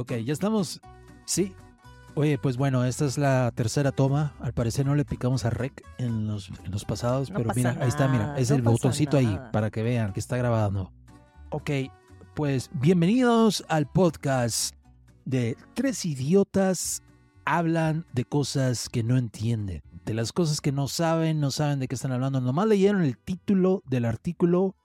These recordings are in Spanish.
Ok, ya estamos. Sí. Oye, pues bueno, esta es la tercera toma. Al parecer no le picamos a rec en los, en los pasados, No pero mira, ahí está, mira, es no el botoncito ahí para que vean que está grabando. Ok, pues bienvenidos al podcast de Tres Idiotas hablan de cosas que no entienden, de las cosas que no saben, no saben de qué están hablando. Nomás leyeron el título del artículo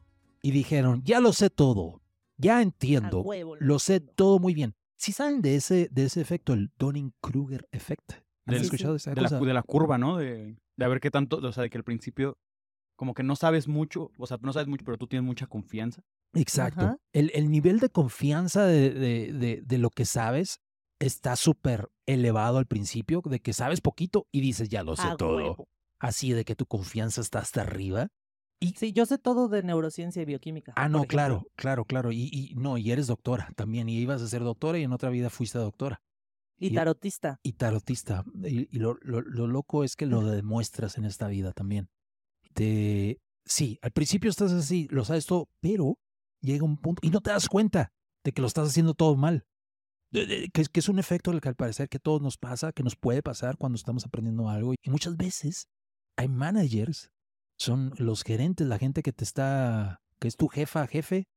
y dijeron, ya lo sé todo, ya entiendo, huevo, lo sé todo muy bien. Si saben de ese, de ese efecto, el Donning-Kruger effect, ¿han Del- escuchado de esa de la, cosa? de la curva, ¿no? De, de a ver qué tanto, o sea, de que al principio como que no sabes mucho, o sea, no sabes mucho, pero tú tienes mucha confianza. Exacto. El, el nivel de confianza de, de- de- de lo que sabes está súper elevado al principio, de que sabes poquito y dices, ya lo sé A todo. huevo. Así de que tu confianza está hasta arriba. Sí, yo sé todo de neurociencia y bioquímica. Ah, no, claro, claro, claro. Y, y no, y eres doctora también. Y ibas a ser doctora y en otra vida fuiste doctora. Y Y- tarotista. Y tarotista. Y, y lo, lo- lo loco es que lo demuestras en esta vida también. Te, sí, al principio estás así, lo sabes todo, pero llega un punto y no te das cuenta de que lo estás haciendo todo mal. Que, es- que es un efecto del que al parecer que todos nos pasa, que nos puede pasar cuando estamos aprendiendo algo. Y muchas veces hay managers, son los gerentes, la gente que te está, que es tu jefa, jefe,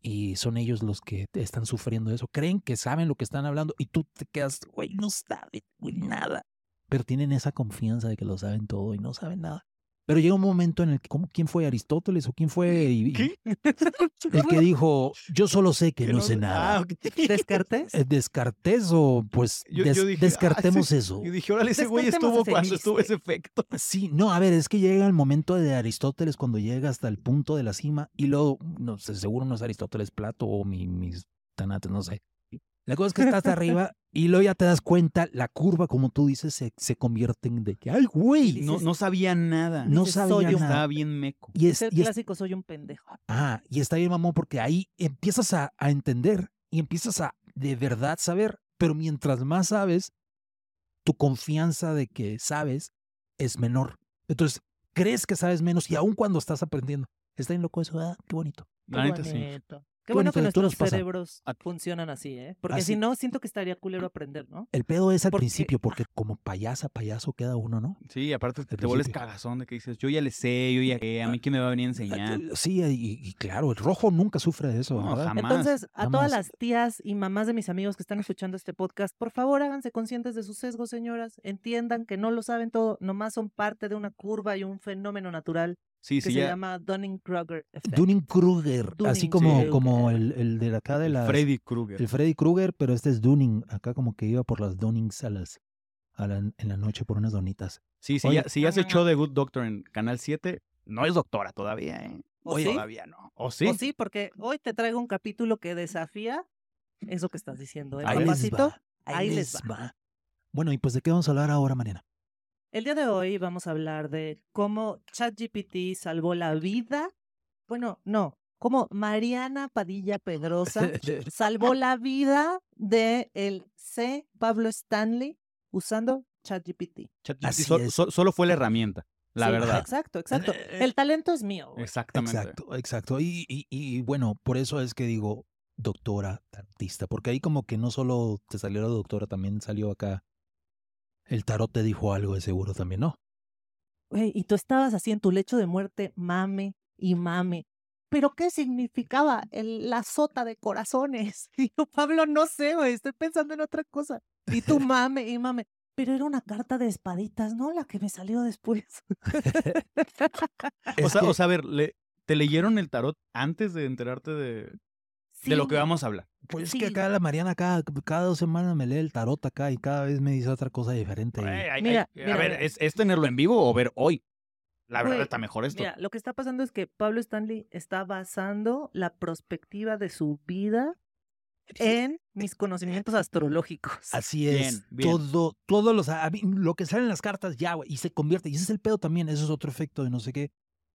y son ellos los que están sufriendo eso. Creen que saben lo que están hablando y tú te quedas, güey, no saben güey, nada. Pero tienen esa confianza de que lo saben todo y no saben nada. Pero llega un momento en el que, ¿cómo, ¿quién fue Aristóteles o quién fue y- y- el que dijo, yo solo sé que, no, sé nada? Ah, ok. ¿Descartes? Eh, ¿Descartes o pues Yo- des- yo dije, ah, descartemos sí. eso? Y dije, órale, ese güey estuvo ese cuando chiste. estuvo ese efecto. Sí, no, a ver, es que llega el momento de Aristóteles cuando llega hasta el punto de la cima y luego, no sé, seguro no es Aristóteles Plato o mi- mis tanates, no sé. La cosa es que está hasta arriba y luego ya te das cuenta, la curva, como tú dices, se, se convierte en de que, ¡ay, güey! No, no sabía nada. No dices, sabía soy nada. Estaba bien meco. Y, Es es, el y es- clásico, soy un pendejo. ah, y está bien, mamón, porque ahí empiezas a, a entender y empiezas a de verdad saber, pero mientras más sabes, tu confianza de que sabes es menor. Entonces, crees que sabes menos y aun cuando estás aprendiendo. Está bien loco eso, ¿verdad? Qué bonito. Qué neta, sí. Qué bueno que bonito, ¿tú nos nuestros pasa? cerebros A- funcionan así, ¿eh? Porque Así. si no, siento que estaría culero aprender, ¿no? El pedo es al Porque- principio, porque como payasa, payaso queda uno, ¿no? Sí, aparte te, Al te vuelves principio. cagazón de que dices, yo ya le sé, yo ya qué, a mí quién me va a venir a enseñar. Sí, y, y claro, el rojo nunca sufre de eso, No, ¿verdad? jamás. Entonces, a Jamás. todas las tías y mamás de mis amigos que están escuchando este podcast, por favor háganse conscientes de sus sesgos, señoras. Entiendan que no lo saben todo, nomás son parte de una curva y un fenómeno natural Sí, que sí, se ya. llama Dunning-Kruger. Dunning-Kruger, así Dunning- como, Sí. como el, el de acá de las... Freddy Krueger. El Freddy Krueger, pero este es Dunning, acá como que iba por las Dunnings a las, a la- en la noche por unas donitas. Sí, sí, Oye. ya, si ya se echó de Good Doctor en Canal 7, no es doctora todavía, ¿eh? ¿O Oye, sí? Todavía no. ¿O sí? O sí, porque hoy te traigo un capítulo que desafía eso que estás diciendo. ¿eh, Ahí les va. Ahí les va. Bueno, y pues de qué vamos a hablar ahora, Mariana. El día de hoy vamos a hablar de cómo ChatGPT salvó la vida. Bueno, no, cómo Mariana Padilla Pedrosa salvó la vida de el C. Pablo Stanley usando ChatGPT. ChatGPT Así so- solo fue la herramienta, la Sí, verdad. Exacto, exacto. Eh, El talento es mío. güey. Exactamente. Exacto, exacto. Y, y, y bueno, por eso es que digo doctora artista, porque ahí como que no solo te salió la doctora, también salió acá. El tarot te dijo algo de seguro también, ¿no? Güey, y tú estabas así en tu lecho de muerte, mame y mame. ¿Pero qué significaba el, la sota de corazones? Y yo, Pablo, no sé, güey, estoy pensando en otra cosa. Y tú mame y mame. Pero era una carta de espaditas, ¿no? La que me salió después. O sea, o sea, a ver, le- ¿te leyeron el tarot antes de enterarte de, de lo que vamos a hablar? Pues es Sí. que acá la Mariana cada, cada dos semanas me lee el tarot acá y cada vez me dice otra cosa diferente. y- Ay, ay, Mira, ay, mira, a ver, mira. ¿es, es tenerlo en vivo o ver hoy? La verdad está mejor esto. Mira, lo que está pasando es que Pablo Stanley está basando la perspectiva de su vida en mis conocimientos astrológicos. Así es. Bien, bien. Todo, todos los, lo que sale en las cartas ya, güey, y se convierte. Y ese es el pedo también, eso es otro efecto de no sé qué,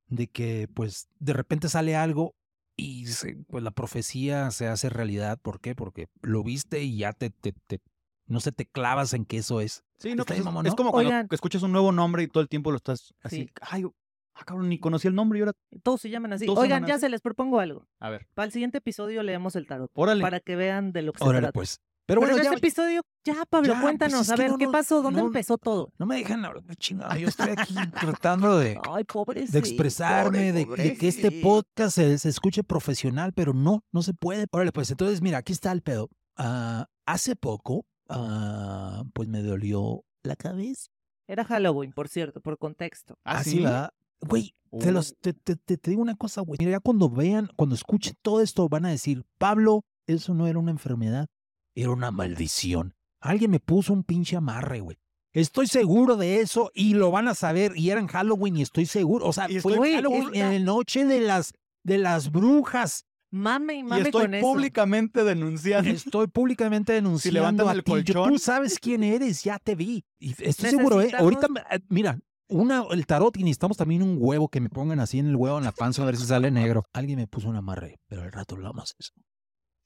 de que pues de repente sale algo y se- pues la profecía se hace realidad. ¿Por qué? Porque lo viste y ya te, te, te- no sé, te clavas en que eso es. Sí, no, pues es, mamón, es ¿no? como cuando Oigan. escuchas un nuevo nombre y todo el tiempo lo estás así. Sí. Ay, Ah, cabrón, ni conocí el nombre y ahora. Todos se llaman así. Se Oigan, ya así. se les propongo algo. A ver, Para el siguiente episodio leemos el tarot. órale. Para que vean de lo que se Órale, trata. pues. Pero Pero, bueno, en ya, este episodio, ya, Pablo, ya, pues, cuéntanos. a ver, no, ¿qué pasó? ¿Dónde no. empezó todo? no me dejan hablar de chingada. Yo estoy aquí tratando de, Ay, pobre. de expresarme, de, de que este podcast se, se escuche profesional, pero no, no se puede. Órale, pues entonces, mira, aquí está el pedo. Ah, hace poco, ah, pues me dolió la cabeza. Era Halloween, por cierto, por contexto. ¿Ah, Así sí? va. Güey, te, Uh. los, te, te- te- te digo una cosa, güey. Mira, ya cuando vean, cuando escuchen todo esto, van a decir, Pablo, eso no era una enfermedad, era una maldición. Alguien me puso un pinche amarre, güey. Estoy seguro de eso y lo van a saber. Y era en Halloween y estoy seguro. O sea, Y fue estoy- en Halloween, en la noche de las, de las brujas. Mame y Y mame estoy con eso. públicamente denunciando. Estoy públicamente denunciando levantan a el ti. Yo- colchón. Tú sabes quién eres, ya te vi. Y estoy seguro, ¿eh? Ahorita, me- eh, mira, una, el tarot y necesitamos también un huevo que me pongan así en el huevo en la panza a ver si sale negro. Alguien me puso un amarre, pero al rato hablamos eso.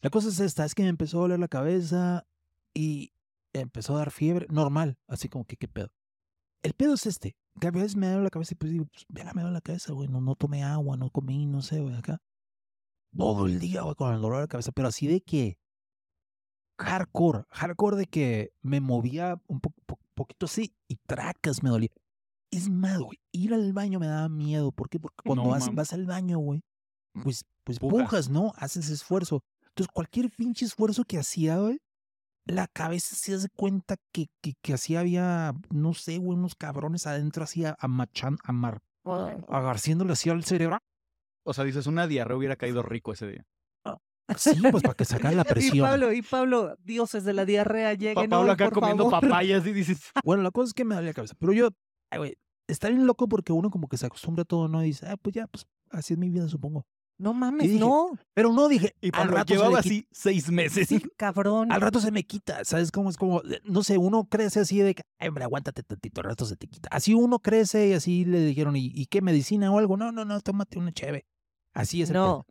La cosa es esta, es que me empezó a doler la cabeza y empezó a dar fiebre, normal, así como que qué pedo. El pedo es este, que a veces me duele la cabeza y pues digo, pues, verga, me duele la cabeza, güey, no, no tomé agua, no comí, no sé, güey, acá. Todo el día, güey, con el dolor de cabeza, pero así de que hardcore, hardcore de que me movía un po- po- poquito así y tracas me dolía. Es más, güey, ir al baño me daba miedo. ¿Por qué? Porque cuando No vas, al baño, güey, pues, pues Pujas. pujas, ¿no? Haces esfuerzo. Entonces, cualquier pinche esfuerzo que hacía, güey, la cabeza se hace cuenta que, que, que así había, no sé, güey, unos cabrones adentro así a- amachan, amar, agarciéndole así al cerebro. O sea, dices, una diarrea hubiera caído rico ese día. Sí, pues para que sacara la Y presión. Pablo, y Pablo, dioses de la diarrea, Pa- lleguen Pablo hoy, acá por comiendo favor. papayas y dices, Bueno, la cosa es que me dolía la cabeza. Pero yo, ay, güey, está bien loco porque uno como que se acostumbra a todo, ¿no? Y dice, ah, pues ya, pues así es mi vida, supongo. No mames, dije, no. Pero no dije, y al rato, llevaba así seis meses. Sí, cabrón. al rato se me quita, ¿sabes cómo es? Como, eh, no sé, uno crece así de que, ay, hombre, aguántate tantito, al rato se te quita. Así uno crece y así le dijeron, ¿y, y qué medicina o algo? No, no, no, tómate una cheve. Así es el No. pedo.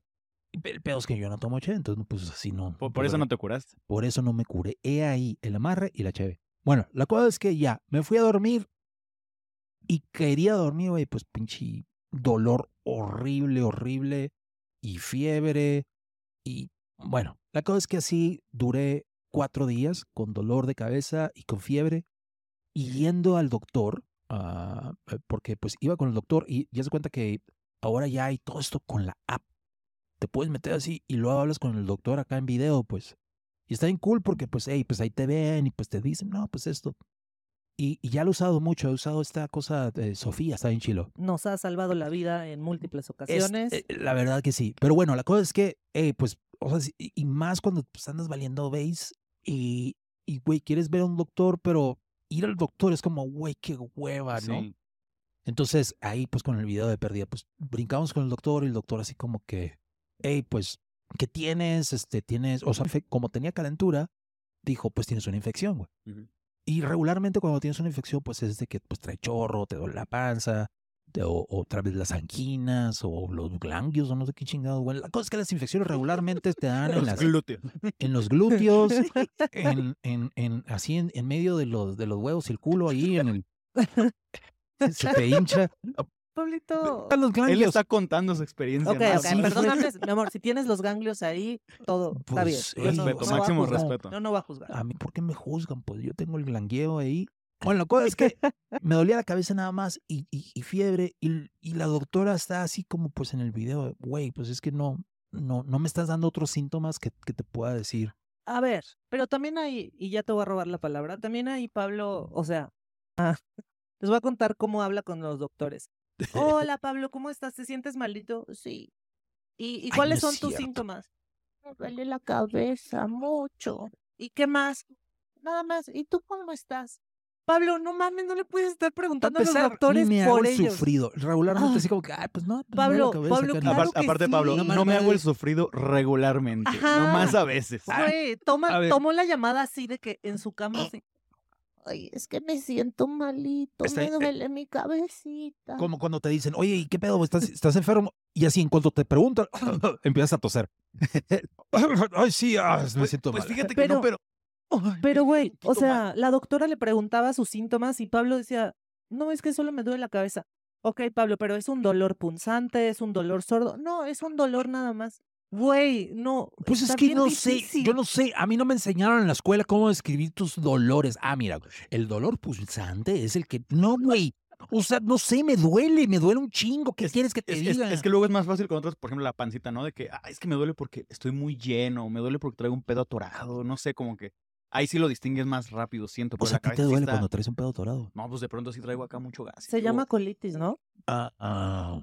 Y El pedo es que yo no tomo cheve, entonces pues así no. Por, por eso no te curaste. Por eso no me curé. He ahí el amarre y la cheve. Bueno, la cosa es que ya me fui a dormir y quería dormir, güey, pues pinche dolor horrible, horrible y fiebre. Y bueno, la cosa es que así duré cuatro días con dolor de cabeza y con fiebre y yendo al doctor, eh, porque pues iba con el doctor y ya se cuenta que ahora ya hay todo esto con la app. Te puedes meter así y luego hablas con el doctor acá en video, pues. Y está bien cool porque, pues, hey, pues ahí te ven y pues te dicen, no, pues esto. Y, y ya lo he usado mucho, he usado esta cosa de Sofía, está bien chilo. Nos ha salvado la vida en múltiples Es- ocasiones. eh, la verdad que sí. Pero bueno, la cosa es que, hey, pues, o sea, y y más cuando pues, andas valiendo veis y, y, güey, quieres ver a un doctor, pero ir al doctor es como, güey, qué hueva, ¿no? Sí. Entonces, ahí, pues, con el video de pérdida, pues, brincamos con el doctor y el doctor así como que, hey, pues, ¿qué tienes? Este, tienes, o sea, como tenía calentura, dijo, pues, tienes una infección, güey. Ujú. Y regularmente cuando tienes una infección, pues, es de que, pues, trae chorro, te duele la panza, te- o, otra vez las anquinas, o los ganglios, o no sé qué chingado, güey. La cosa es que las infecciones regularmente te dan en, Los las, glúteos. en los glúteos, en, en, en, así en, en medio de los, de los huevos y el culo, ahí en el... Se te hincha. Pablito. Los Él ganglios. está contando su experiencia. Ok, fue. perdóname, mi amor, si tienes los ganglios ahí, todo está bien. Pues, ey, no- Respeto, no máximo respeto. No, no va a juzgar. A mí, ¿por qué me juzgan? Pues yo tengo el glangueo ahí. Bueno, la cosa es que me dolía la cabeza nada más y, y, y fiebre. Y, y la doctora está así como pues en el video, güey, pues es que no, no, no me estás dando otros síntomas que, que te pueda decir. A ver, pero también hay, y ya te voy a robar la palabra, también hay Pablo, o sea, ah, les voy a contar cómo habla con los doctores. Hola Pablo, ¿cómo estás? ¿Te sientes malito? Sí. ¿Y, y Ay, cuáles no son tus síntomas? Me duele la cabeza mucho. ¿Y qué más? Nada más. ¿Y tú cómo estás? Pablo, no mames, no le puedes estar preguntando a los doctores me hago por el ellos. sufrido. Regularmente Ah. así como que, ay, pues no, pues Pablo, Pablo, carnal". claro Aparte, que aparte, sí. Pablo, No me hago el sufrido regularmente, Ajá. nomás a veces. Güey, toma, A ver. tomó la llamada así de que en su cama así. Ay, es que me siento malito, Está- me eh, duele mi cabecita. Como cuando te dicen, oye, ¿y qué pedo? ¿Estás, estás enfermo? Y así, en cuanto te preguntan, empiezas a toser. Ay, sí, ah, me Pues, siento pues mal. fíjate que Pero- no, pero. Ay, Pero, güey, o mal. sea, la doctora le preguntaba sus síntomas y Pablo decía, no, es que solo me duele la cabeza. Ok, Pablo, pero es un dolor punzante, es un dolor sordo. No, es un dolor nada más. Güey, no. Pues es que no sé, yo no sé, a mí no me enseñaron en la escuela cómo describir tus dolores. Ah, mira, el dolor pulsante es el que, no, güey, o sea, no sé, me duele, me duele un chingo, ¿qué quieres que te Es, es- diga? es que luego es más fácil con otras, por ejemplo, la pancita, ¿no? De que, ah, es que me duele porque estoy muy lleno, me duele porque traigo un pedo atorado, no sé, como que ahí sí lo distingues más rápido, siento. o sea, la ¿a ti te duele está- cuando traes un pedo atorado? No, pues de pronto sí traigo acá mucho gas. Se llama colitis, ¿no? Ah, ah.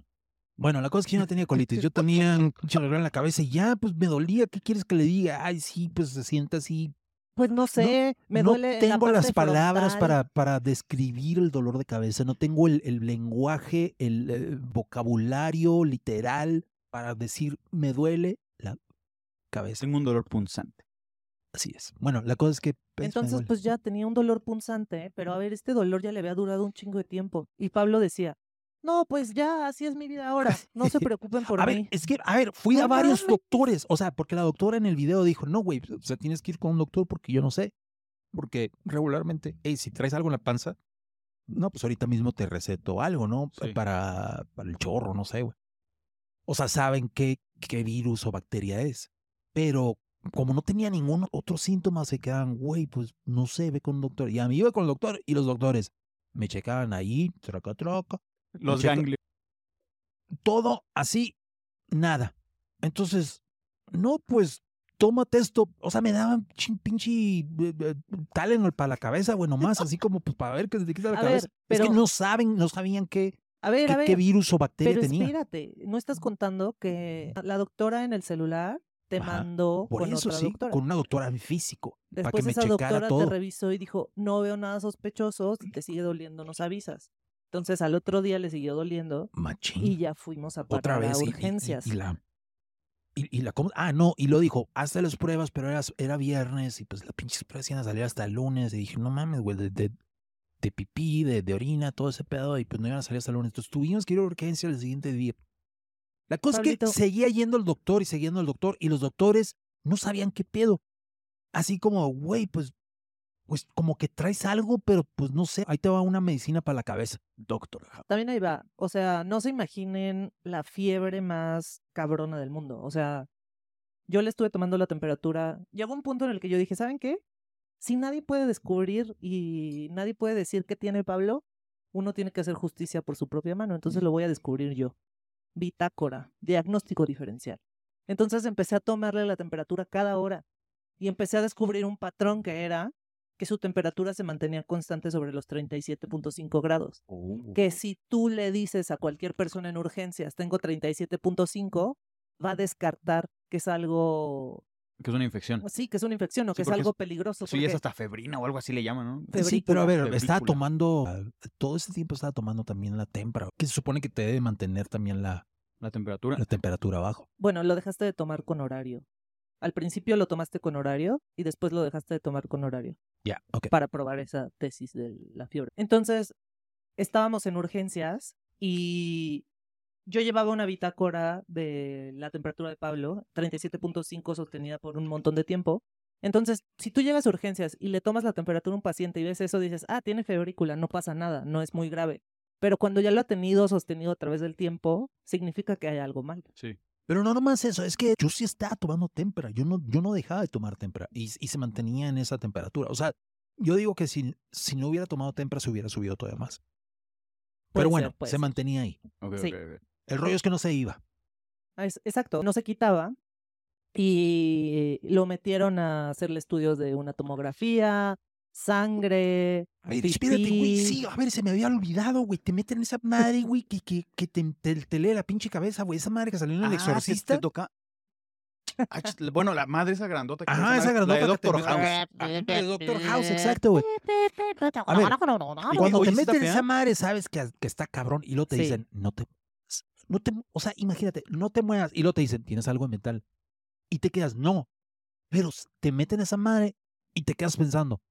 Bueno, la cosa es que yo no tenía colitis, yo tenía un dolor en la cabeza y ya, pues me dolía, ¿qué quieres que le diga? Ay, sí, pues se siente así. Pues no sé, me no duele. la tengo las palabras para, para describir el dolor de cabeza, no tengo el, el lenguaje, el eh, vocabulario literal para decir me duele la cabeza. Tengo un dolor punzante. Así es. Bueno, la cosa es que... pues, Entonces, pues ya tenía un dolor punzante, pero a ver, este dolor ya le había durado un chingo de tiempo. Y Pablo decía, no, pues ya, así es mi vida ahora. No se preocupen por a mí. ver, es que, a ver, fui a varios doctores, o sea, porque la doctora en el video dijo, no, güey, o sea, tienes que ir con un doctor porque yo no sé. Porque regularmente, hey, si traes algo en la panza, no, pues ahorita mismo te receto algo, ¿no? Sí. Para, para el chorro, no sé, güey. O sea, saben qué, qué virus o bacteria es. Pero como no tenía ningún otro síntoma, se quedaban, güey, pues no sé, ve con un doctor. Y a mí iba con el doctor y los doctores me checaban ahí, troca, troca, Los ganglios. todo así, nada. Entonces, no, pues, tómate esto. O sea, me daban pinche eh, eh, Tylenol para la cabeza, bueno, más así como pues, para ver qué se te quita la A cabeza. ver, Es que pero- no saben, no sabían qué, A ver, qué, a ver. qué virus o bacteria pero tenía. espérate, ¿no estás contando que la doctora en el celular te Ajá, mandó Por con eso otra sí, doctora? con una doctora en físico, para Después que me esa checara doctora te todo. revisó y dijo, no veo nada sospechoso, si te sigue doliendo nos avisas. Entonces al otro día le siguió doliendo Machín. y ya fuimos a otra parar vez. a y- y- y- urgencias. Y, la. Y, la ah, no, y lo dijo, hazte las pruebas, pero era, era viernes y pues las pinches pruebas iban a salir hasta el lunes. Y dije, no mames, güey, de, de, de pipí, de, de orina, todo ese pedo, y pues no iban a salir hasta el lunes. Entonces tuvimos que ir a urgencia el siguiente día. La cosa es que seguía yendo al doctor y siguiendo al doctor, y los doctores no sabían qué pedo. Así como, güey, pues, pues como que traes algo, pero pues no sé, ahí te va una medicina para la cabeza, doctor. También ahí va. O sea, no se imaginen la fiebre más cabrona del mundo. O sea, yo le estuve tomando la temperatura. Llegó un punto en el que yo dije, ¿saben qué? Si nadie puede descubrir y nadie puede decir qué tiene Pablo, uno tiene que hacer justicia por su propia mano. Entonces lo voy a descubrir yo. Bitácora, diagnóstico diferencial. Entonces empecé a tomarle la temperatura cada hora y empecé a descubrir un patrón que era que su temperatura se mantenía constante sobre los 37.5 grados que si tú le dices a cualquier persona en urgencias, tengo 37.5, va a descartar que es algo, Que es una infección. sí, que es una infección o Sí, que es algo es- peligroso. Sí, es hasta febrina o algo así le llaman, ¿no? Fe- Sí, pero a ver, Febrícula. estaba tomando, ah, todo ese tiempo estaba tomando también la tempra, que se supone que te debe mantener también la, La temperatura. la temperatura abajo. Bueno, lo dejaste de tomar con horario. Al principio lo tomaste con horario y después lo dejaste de tomar con horario Ya, ok. para probar esa tesis de la fiebre. Entonces, estábamos en urgencias y yo llevaba una bitácora de la temperatura de Pablo, 37.5 sostenida por un montón de tiempo. Entonces, si tú llegas a urgencias y le tomas la temperatura a un paciente y ves eso, dices, ah, tiene febrícula, no pasa nada, no es muy grave. Pero cuando ya lo ha tenido sostenido a través del tiempo, significa que hay algo mal. Sí. Pero no nomás eso, es que yo sí estaba tomando tempra, yo no, yo no dejaba de tomar tempra y, y se mantenía en esa temperatura. O sea, yo digo que si, si no hubiera tomado tempra se hubiera subido todavía más. Puede Pero bueno, ser, se ser. mantenía ahí. Ok, Sí. ok, ok. El rollo es que no se iba. Ah, es- exacto, no se quitaba y lo metieron a hacerle estudios de una tomografía, sangre, A ver, espérate, güey, sí, a ver, se me había olvidado, güey, te meten esa madre, güey, que, que, que te, te, te lee la pinche cabeza, güey, esa madre que salió en el Ah, exorcista. te toca. Ah, bueno, la madre esa grandota. que Ajá, es esa la de grandota que te Doctor House. Ah, Doctor House, exacto, güey. A ver, Cuando oye, te ¿sí está meten fea? esa madre, sabes que, que está cabrón y luego te Sí. dicen, no te no te, o sea, imagínate, no te muevas y luego te dicen, tienes algo en metal y te quedas, no, pero te meten esa madre y te quedas pensando,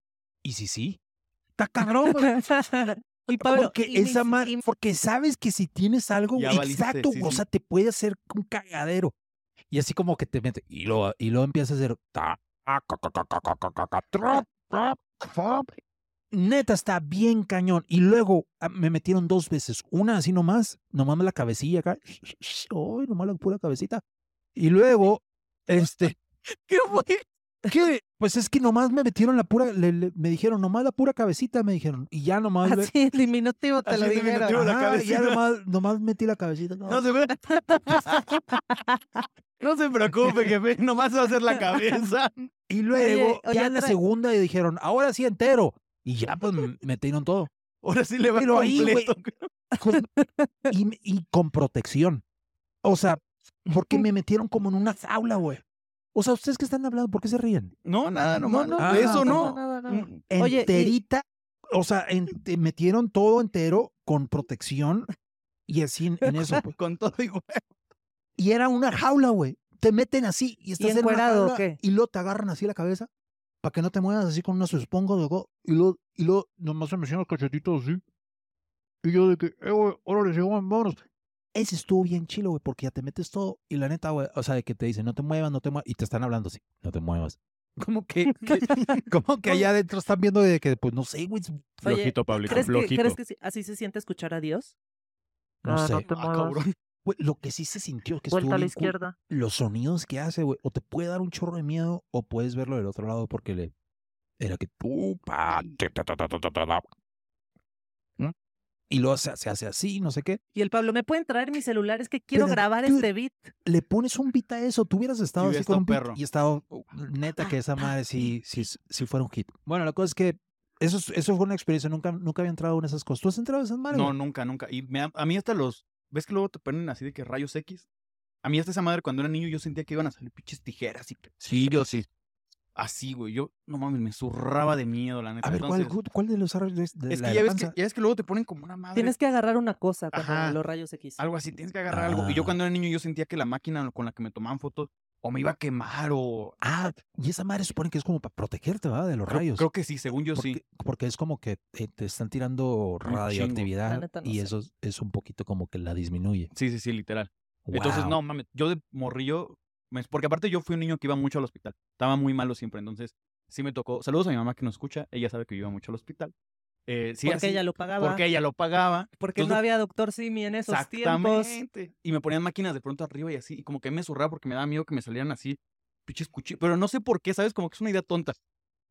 ¿y si sí? Está cabrón. Y porque, y esa porque sabes que si tienes algo, exacto, o sea, te puede hacer un cagadero. Y así como que te mete, y lo, y lo empieza a hacer. Neta, está bien cañón. Y luego ah, me metieron dos veces. Una así nomás, nomás la cabecilla acá. Ay, nomás la pura cabecita. Y luego, este. ¿Qué fue? ¿Qué? Pues es que nomás me metieron la pura, le- le- me dijeron, nomás la pura cabecita, me dijeron. Y ya nomás. Así diminutivo te Así lo en dijeron. diminutivo. la Ajá, ya nomás, nomás metí la cabecita. no. No se, no se preocupe, jefe. Nomás va a hacer la cabeza. Y luego, oye, ya en la segunda, y dijeron, ahora sí entero. Y ya, pues, me metieron todo. Ahora sí le va Pero ahí, completo. con- y, y con protección. O sea, porque me metieron como en una jaula, güey. O sea, ustedes que están hablando, ¿por qué se ríen? No, nada, nomás. no, Ah, Eso no, no. nada, nada. Mm, Oye, y- Enterita. O sea, en- te metieron todo entero con protección y así en, en eso. pues. Con todo igual. Y era una jaula, güey. Te meten así y estás en una jaula qué? y luego te agarran así la cabeza para que no te muevas así con de go- y luego, y luego nomás se me hacían los cachetitos así. Y yo de que, eh, güey, órale, sí, vámonos. Ese estuvo bien chilo, güey, porque ya te metes todo y la neta, güey, o sea, de que te dicen, no te muevas, no te muevas, y te están hablando así, no te muevas. Como que, que- como que allá adentro están viendo de que, pues, no sé, güey, Flojito, Pablito, ¿Crees que, flojito. ¿Crees que sí- así se siente escuchar a Dios? no Ah, sé. no te Ah, cabrón. Güey, lo que sí se sintió que Vuelta estuvo a la bien cool, izquierda. los sonidos que hace, güey, o te puede dar un chorro de miedo o puedes verlo del otro lado porque le era que tú pa, te, ta, ta, ta, ta, ta, ta, ta. ¿No? Y luego se, se hace así, no sé qué. Y el Pablo, ¿me pueden traer mi celular? Es que quiero Pero, grabar dude, este beat. Le pones un beat a eso, tú hubieras estado hubiera así con un beat perro. y estado uh, neta que esa madre sí, sí, sí fuera un hit. Bueno, la cosa es que eso, es- eso fue una experiencia, nunca, nunca había entrado en esas cosas. ¿Tú has entrado en esas madres? No, nunca, nunca. Y me ha- a mí hasta los. ¿Ves que luego te ponen así de que rayos X? A mí hasta esa madre cuando era niño yo sentía que iban a salir pinches tijeras y Sí, yo sí. Así, güey. Yo, no mames, me zurraba de miedo, la neta. A ver, ¿cuál, Entonces, cuál de los de es la que ya ves que, ya ves que luego te ponen como una madre. Tienes que agarrar una cosa Ajá. los rayos X. Algo así, tienes que agarrar algo. Y yo Ah. cuando era niño yo sentía que la máquina con la que me tomaban fotos o me iba a quemar o... Ah, y esa madre supone que es como para protegerte, ¿verdad? De los Creo, rayos. creo que sí, según yo porque, sí. porque es como que te, te están tirando radioactividad La neta no y sé. eso es- un poquito como que la disminuye. Sí, sí, sí, literal. Entonces, no, mames, yo de morrillo, porque aparte yo fui un niño que iba mucho al hospital. Estaba muy malo siempre, entonces sí me tocó. Saludos a mi mamá que nos escucha, ella sabe que yo iba mucho al hospital. Eh, sí, porque así, ella lo pagaba. porque ella lo pagaba. Porque no había doctor Simi en esos tiempos. Exactamente. Y me ponían máquinas de pronto arriba y así, y como que me zurraba porque me daba miedo que me salieran así, pinches cuchillos. Pero no sé por qué, ¿sabes? Como que es una idea tonta.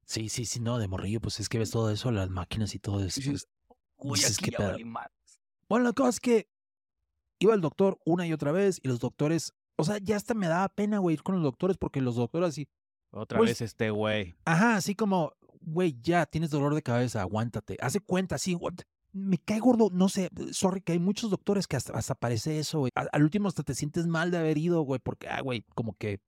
Sí, sí, sí, no, de morrillo, pues es que ves todo eso, las máquinas y todo eso. Pues, Uy, dices, aquí "¿Qué ya pedo?". valí madres. Bueno, la cosa es que iba al doctor una y otra vez y los doctores, o sea, ya hasta me daba pena, güey, ir con los doctores porque los doctores así, Otra Pues- vez este güey. ajá, así como, güey, ya tienes dolor de cabeza, aguántate, hace cuenta, así, what- me cae gordo, no sé, sorry, que hay muchos doctores que hasta, hasta parece eso, güey. Al, al último hasta te sientes mal de haber ido, güey, porque, ah, güey, como que,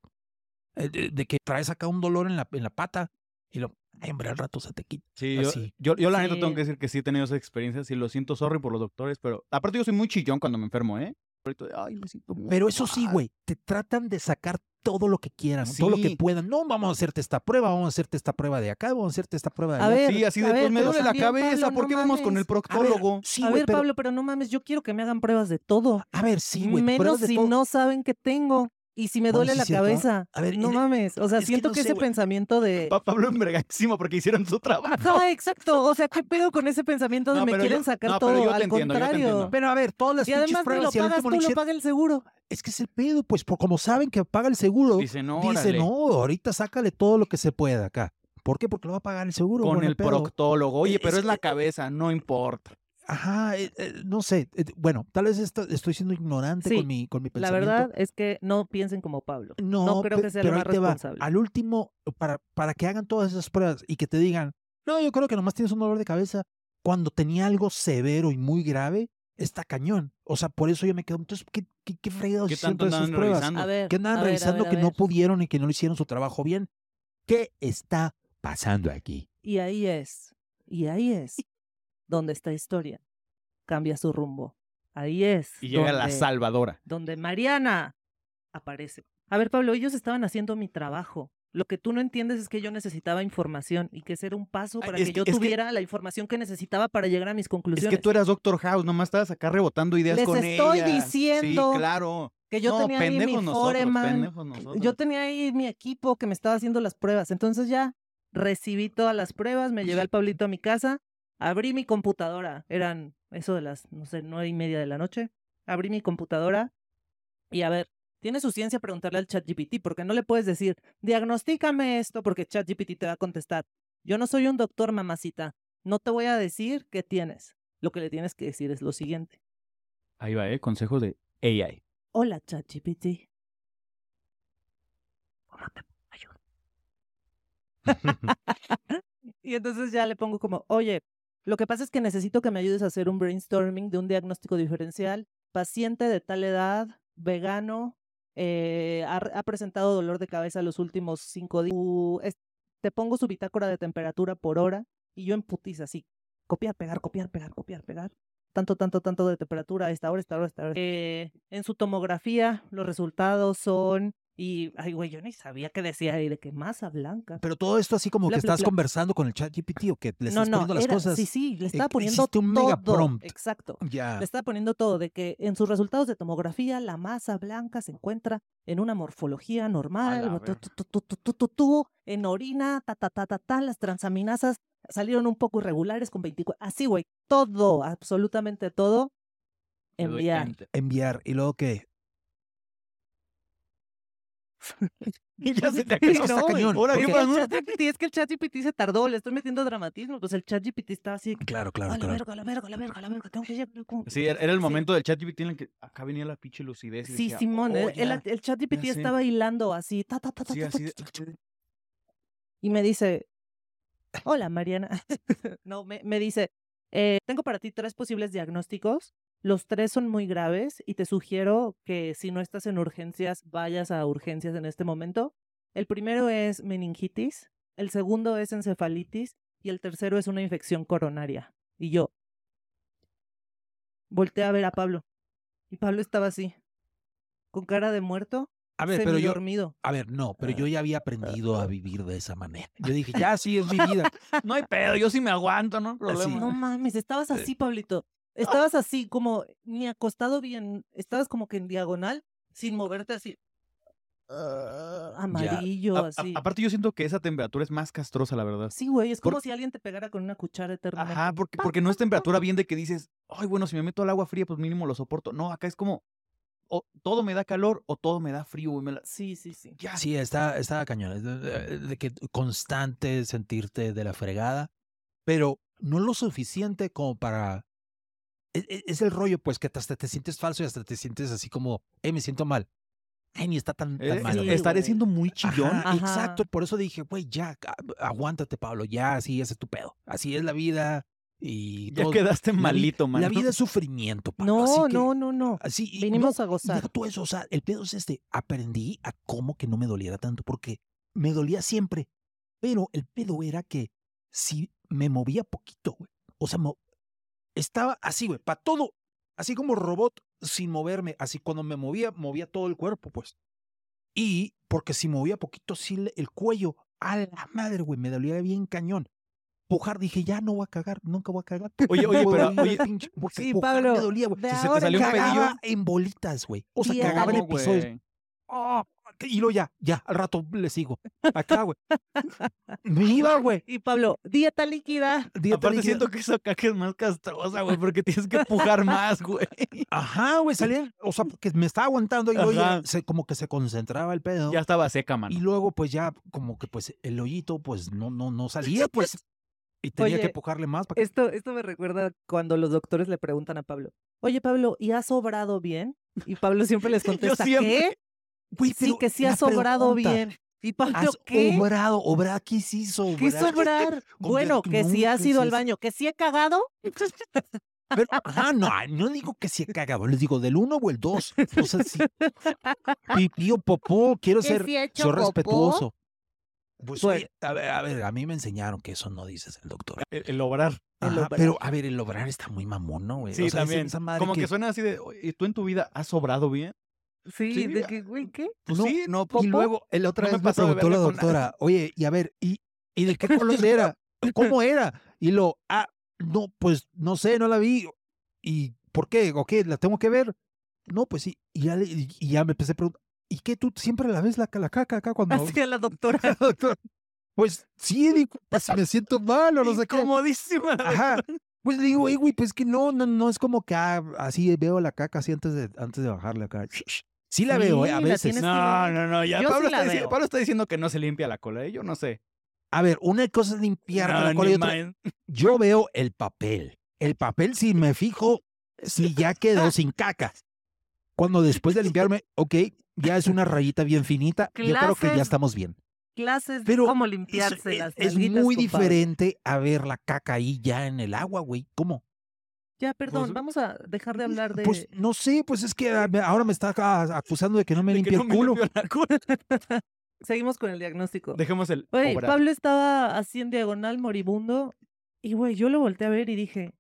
eh, de, de que traes acá un dolor en la, en la pata y lo, ay, hombre, al rato se te quita. Sí, yo, Así. yo, yo la neta Sí. tengo que decir que sí he tenido esa experiencia. Sí, lo siento, sorry por los doctores, pero aparte yo soy muy chillón cuando me enfermo, ¿eh? Ahorita de, Ay, me siento muy Pero eso sí, mal". güey, te tratan de sacar todo lo que quieran, todo lo que puedan. No, vamos a hacerte esta prueba, vamos a hacerte esta prueba de acá, vamos a hacerte esta prueba de A allá. ver, Sí, así a de ver, pues me duele la cabeza, Pablo, ¿por qué no vamos con el mames. A ver, proctólogo? sí, a ver, pero- Pablo, pero no mames, yo quiero que me hagan pruebas de todo. A ver, sí, güey. Menos de si todo. no saben qué tengo. Y si me Bueno, duele sí la cabeza. A ver, no mames. O sea, es que siento no que, sé, ese pensamiento de. Pa- Pablo envergadísimo porque hicieron su trabajo. Exacto. O sea, ¿qué pedo con ese pensamiento de No, me quieren yo- sacar no, pero todo? yo te Al entiendo, yo te contrario. entiendo. Pero a ver, todas las y además, si pruebas lo pagas tú, le lo paga el seguro. Es que es el pedo, pues, por como saben que paga el seguro, Dice, no, dice, no, ahorita sácale todo lo que se pueda acá. ¿Por qué? Porque lo va a pagar el seguro. con bueno, el pedo. proctólogo. Oye, Es pero es la que- cabeza, no importa. Ajá, eh, eh, no sé. eh, bueno, tal vez esto- estoy siendo ignorante Sí, con mi, con mi La pensamiento. verdad es que no piensen como Pablo. No, No, creo que sea lo más va. responsable. Al último, para, para que hagan todas esas pruebas y que te digan, no, yo creo que nomás tienes un dolor de cabeza, cuando tenía algo severo y muy grave, está cañón. O sea, por eso yo me quedo, entonces, ¿qué, qué, qué fregados ¿Qué hicieron todas esas pruebas? revisando? A ver. ¿Qué andaban a ver, a revisando ver, a que no pudieron y que no le hicieron su trabajo bien? ¿Qué está pasando aquí? Y ahí es. Y ahí es. Donde esta historia cambia su rumbo. Ahí es. Y llega la salvadora. donde Mariana aparece. A ver, Pablo, ellos estaban haciendo mi trabajo. Lo que tú no entiendes es que yo necesitaba información y que ese era un paso para es que que- yo es que- tuviera la información que necesitaba para llegar a mis Es conclusiones. que tú eras Doctor House, nomás estabas acá rebotando ideas Les con estoy ella. diciendo Sí, claro. que yo no, tenía ahí mi nosotros, foreman, yo tenía ahí mi equipo que me estaba haciendo las pruebas. Entonces ya recibí todas las pruebas, me llevé al Pablito a mi casa Abrí mi computadora, eran eso de las, no sé, nueve y media de la noche. Abrí mi computadora y a ver, tiene su ciencia preguntarle al ChatGPT, porque no le puedes decir, diagnostícame esto, porque ChatGPT te va a contestar. Yo no soy un doctor, mamacita. No te voy a decir qué tienes. Lo que le tienes que decir es lo siguiente. Ahí va, ¿eh? Consejo de AI. Hola, ChatGPT. ¿Cómo te ayudar? y entonces ya le pongo como, oye, lo que pasa es que necesito que me ayudes a hacer un brainstorming de un diagnóstico diferencial. Paciente de tal edad, vegano, eh, ha, presentado dolor de cabeza los últimos cinco días. Te pongo su bitácora de temperatura por hora y yo en putiza así. Copiar, pegar, copiar, pegar, copiar, pegar. Tanto, tanto, tanto de temperatura, esta hora, esta hora, esta hora. Eh, en su tomografía, los resultados son. Y, ay, güey, yo ni sabía qué decía ahí de que masa blanca. Pero todo esto así como Bla, que bla, estás bla. conversando con el chat GPT o que le estás no, poniendo las era- cosas. sí, sí, le estaba eh, poniendo un todo. mega prompt. Exacto. Le estaba poniendo todo de que en sus resultados de tomografía la masa blanca se encuentra en una morfología normal, tu, tu, tu, en orina, ta, ta, ta, ta, ta, las transaminasas salieron un poco irregulares con 24, así, güey, todo, absolutamente todo, enviar. Enviar. Y luego que. Y ya se te acabó. cañón, Ahora, Es ¿qué que, el? ChatGPT, es que el ChatGPT se tardó, le estoy metiendo dramatismo, pues el ChatGPT estaba así, Claro, claro, a la claro. verga, a la verga, a la verga, a la verga, tengo que llegar con-". Sí, era el momento del chat GPT en el que acá venía la pinche lucidez. Sí, Simón, "Oh, el, el, ya". el ChatGPT estaba hilando así, ta, ta, ta, ta, y me dice, hola Mariana. no, me, me dice, "Eh, tengo para ti tres posibles diagnósticos. Los tres son muy graves y te sugiero que si no estás en urgencias, vayas a urgencias en este momento. El primero es meningitis, el segundo es encefalitis y el tercero es una infección coronaria. Y yo volteé a ver a Pablo y Pablo estaba así, con cara de muerto, A ver, pero yo. dormido. A ver, no, pero Ah. yo ya había aprendido a vivir de esa manera. Yo dije, ya sí es mi vida. No hay pedo, yo sí me aguanto, ¿no? Problema. No mames, estabas así, Pablito. Estabas así, como ni acostado bien, estabas como que en diagonal, sin moverte así. ah, amarillo, A- a- así. aparte, yo siento que esa temperatura es más castrosa, la verdad. Sí, güey, es por- como si alguien te pegara con una cuchara eternamente. Ajá, porque, porque no es temperatura bien de que dices, ay, bueno, si me meto al agua fría, pues mínimo lo soporto. No, acá es como, o todo me da calor o todo me da frío. me la- Sí, sí, sí. Ya, Sí, está, está cañón. es De, de- de que constante sentirte de la fregada, pero no lo suficiente como para. Es, es- es el rollo, pues, que hasta te sientes falso y hasta te sientes así como, eh, me siento mal. Ay, ni está tan, tan eh, mal. sí, estaré güey. siendo muy chillón. Ajá, Ajá. Exacto, por eso dije, güey, ya, a- aguántate, Pablo, ya, así es tu pedo. Así es la vida y Ya todo- quedaste malito, man. La vida es sufrimiento, Pablo. así No, que- no, no, no. Así, no, a gozar. tú eso, o sea, el pedo es este. Aprendí a cómo que no me doliera tanto, porque me dolía siempre. Pero el pedo era que si me movía poquito, güey. O sea, estaba así, güey, para todo, así como robot, sin moverme. Así cuando me movía, movía todo el cuerpo, pues. Y porque si movía poquito, sí, el cuello, a la madre, güey, me dolía bien cañón. Pujar, dije, ya no voy a cagar, nunca voy a cagar. Oye, oye, pero, oye, pinche- porque Sí, pujar Pablo. me dolía, güey. si se te salió un pedillo, en bolitas, güey. O sea, cagaba en ¿cómo, episodios. Oh, y luego ya, ya, al rato le sigo. Acá, güey. Me iba, güey. Y Pablo, dieta líquida. Dieta Aparte líquida. siento que esa caca es más castrosa, güey, porque tienes que pujar más, güey. Ajá, güey, salía, o sea, porque me estaba aguantando y luego ya Ajá. se, como que se concentraba el pedo. Ya estaba seca, mano. Y luego, pues ya, como que pues el hoyito, pues no, no, no salía, pues. Y tenía que Oye, pujarle más para que. Esto, esto me recuerda cuando los doctores le preguntan a Pablo, oye Pablo, ¿y has obrado bien? Y Pablo siempre les contesta, siempre. ¿qué? Sí, pero que sí la has obrado pregunta, bien. Y Pablo, Has ¿qué? obrado, obrar, ¿qué sí sobrar? ¿Qué sobrar? Con Bueno, que que si no, has que ido al baño, que si he cagado. Pero, ajá, no, no digo que sí he cagado, les digo del uno o el dos. O sea, sí. Pipí o popó, quiero ¿Que ser, sí he hecho soy popó? respetuoso. Pues, oye, a ver, a ver, a mí me enseñaron que eso no dices el doctor. El, el obrar. El obrar. pero, a ver, el obrar está muy mamón, ¿no, güey? Sí, O sea, también. Como que... suena así de, "Oye, ¿tú en tu vida has obrado bien? Sí, Sí, de que, güey, ¿qué? Pues No, sí, no, Y popó. luego, el otra No me vez me, de preguntó la doctora, oye, y a ver, ¿y, ¿y de qué color era? ¿Cómo era? Y lo, ah, no, pues no sé, no la vi. ¿Y por qué? ¿O qué? ¿La tengo que ver? No, pues sí. Y ya, le- y y ya me empecé a preguntar, ¿y qué tú siempre la ves la, la caca acá cuando... Así a la doctora. doctora? Pues sí, digo, pues me siento mal o no sé qué. Incomodísima. Ajá. Pues le digo, "Ey, güey, pues que no, no, no es como que ah, así veo la caca así antes de, antes de bajarle acá. Sí la veo, eh, a veces. No, no, no, ya Yo Pablo, sí está diciendo, veo. Pablo está diciendo que no se limpia la cola, ¿eh? yo no sé. A ver, una cosa es limpiar No, la cola y otra. Yo veo el papel. El papel, si me fijo, si ya quedó sin caca. Cuando después de limpiarme, ok, ya es una rayita bien finita, yo creo que ya estamos bien. Clases Pero de cómo Es, limpiarse es- las es muy diferente a ver la caca ahí ya en el agua, güey. ¿Cómo? Ya, perdón, Pues- vamos a dejar de hablar de... Pues no sé, pues es que ah, ahora me está acá acusando de que no me limpia no el culo. limpio. Seguimos con el diagnóstico. Dejemos el obrar. Pablo estaba así en diagonal moribundo y, güey, yo lo volteé a ver y dije,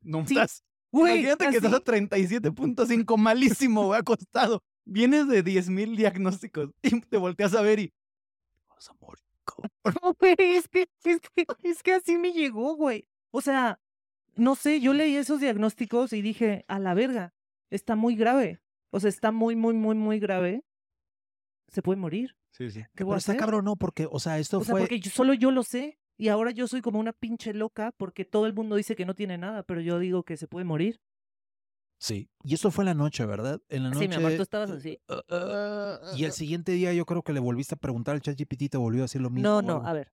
No Sí, estás. güey, Imagínate que estás así. a 37.5 malísimo, güey, acostado. Vienes de 10.000 diagnósticos y te volteas a ver y. Vas a morir. No, güey, es que, es que, es que así me llegó, güey. O sea, no sé, yo leí esos diagnósticos y dije, a la verga, está muy grave. O sea, está muy, muy, muy, muy grave. Se puede morir. Sí, sí. ¿Qué Pero está cabrón, no, porque, o sea, esto O sea, fue. porque yo- solo yo lo sé. Y ahora yo soy como una pinche loca porque todo el mundo dice que no tiene nada, pero yo digo que se puede morir. Sí. Y esto fue en la noche, ¿verdad? En la noche. Sí, mi amor, tú estabas así. ah, ah, y el siguiente día yo creo que le volviste a preguntar al ChatGPT y te volvió a decir lo mismo. No, no, a ver.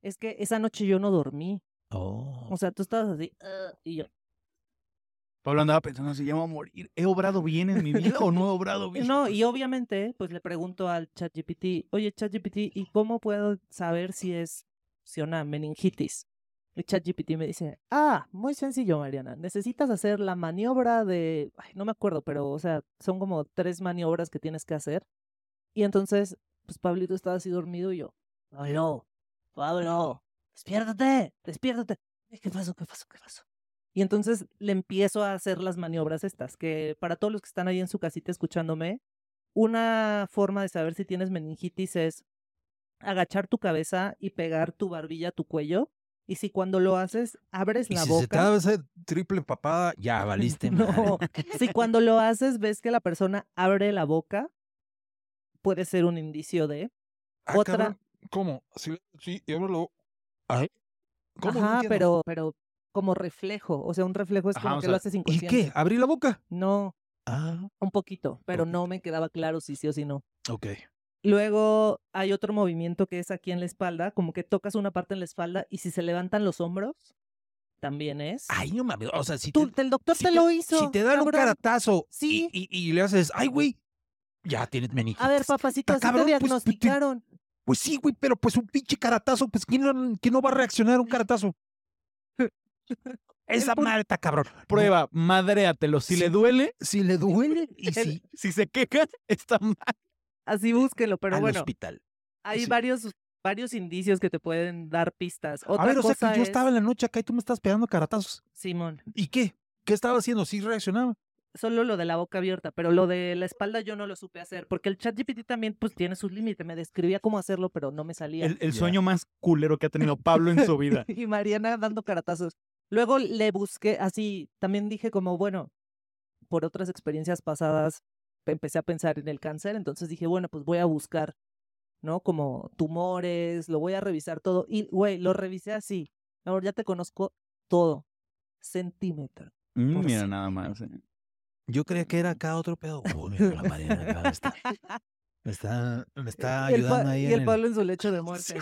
Es que esa noche yo no dormí. Oh. O sea, tú estabas así. Y yo. Pablo andaba pensando si voy a morir. ¿He obrado bien en mi vida o no he obrado bien? No, y obviamente, pues le pregunto al ChatGPT, oye, ChatGPT, ¿y cómo puedo saber si es si una meningitis? Y ChatGPT me dice, ah, muy sencillo, Mariana. Necesitas hacer la maniobra de, ay, no me acuerdo, pero, o sea, son como tres maniobras que tienes que hacer. Y entonces, pues Pablito estaba así dormido y yo, Pablo, Pablo, despiértate, despiértate. "Ay, ¿Qué pasó? ¿Qué pasó? ¿Qué pasó? Y entonces le empiezo a hacer las maniobras estas, que para todos los que están ahí en su casita escuchándome, una forma de saber si tienes meningitis es agachar tu cabeza y pegar tu barbilla a tu cuello. Y si cuando lo haces, abres Y la si se te boca. da esa triple papada, ya valiste. No, si cuando lo haces ves que la persona abre la boca, puede ser un indicio de. Ah, Otra- cabrón, ¿Cómo? Sí, sí, y ábrelo. Ay, ¿Cómo? No Ajá, pero, pero como reflejo. O sea, un reflejo es Ajá, como que sea, lo haces ¿Y inconsciente. qué? ¿Abrí la boca? No, Ah, un poquito, pero no me quedaba claro si sí o si no. ok. Luego hay otro movimiento que es aquí en la espalda, como que tocas una parte en la espalda y si se levantan los hombros, también es. Ay, no mames. O sea, si Tú, te, el doctor si te te- lo hizo. si te dan un caratazo Sí. y, y- y le haces, ay, güey, ya tienes meningitis. A ver, papacito, así te cabrón, pues, pues, te- diagnosticaron. Pues sí, güey, pero pues un pinche caratazo, pues ¿quién no, quién no va a reaccionar a un caratazo? Esa madre está cabrón. Prueba, madréatelo. Si Sí. le duele, Si le duele y El- si si se queja, está mal. Así búsquenlo, pero al bueno, hospital. hay sí. varios, varios indicios que te pueden dar pistas. Otra a ver, o sea cosa que yo es- estaba en la noche acá y tú me estás pegando caratazos. Simón, ¿Y qué? ¿Qué estaba haciendo? ¿Sí reaccionaba? Solo lo de la boca abierta, pero lo de la espalda yo no lo supe hacer, porque el chat GPT también pues tiene sus límites, me describía cómo hacerlo, pero no me salía. El, sueño más culero que ha tenido Pablo en su vida. y Mariana dando caratazos. Luego le busqué, así, también dije como, bueno, por otras experiencias pasadas, empecé a pensar en el cáncer, entonces dije, bueno, pues voy a buscar, ¿no? Como tumores, lo voy a revisar todo. Y, güey, lo revisé así. Ahora ya te conozco todo. Centímetro. Mm, mira sí. nada más. eh. Yo creía que era acá otro pedo. Uy, mira, la Mariana acá me está, me está, me ayudando ahí y en el el- Pablo en su lecho de muerte.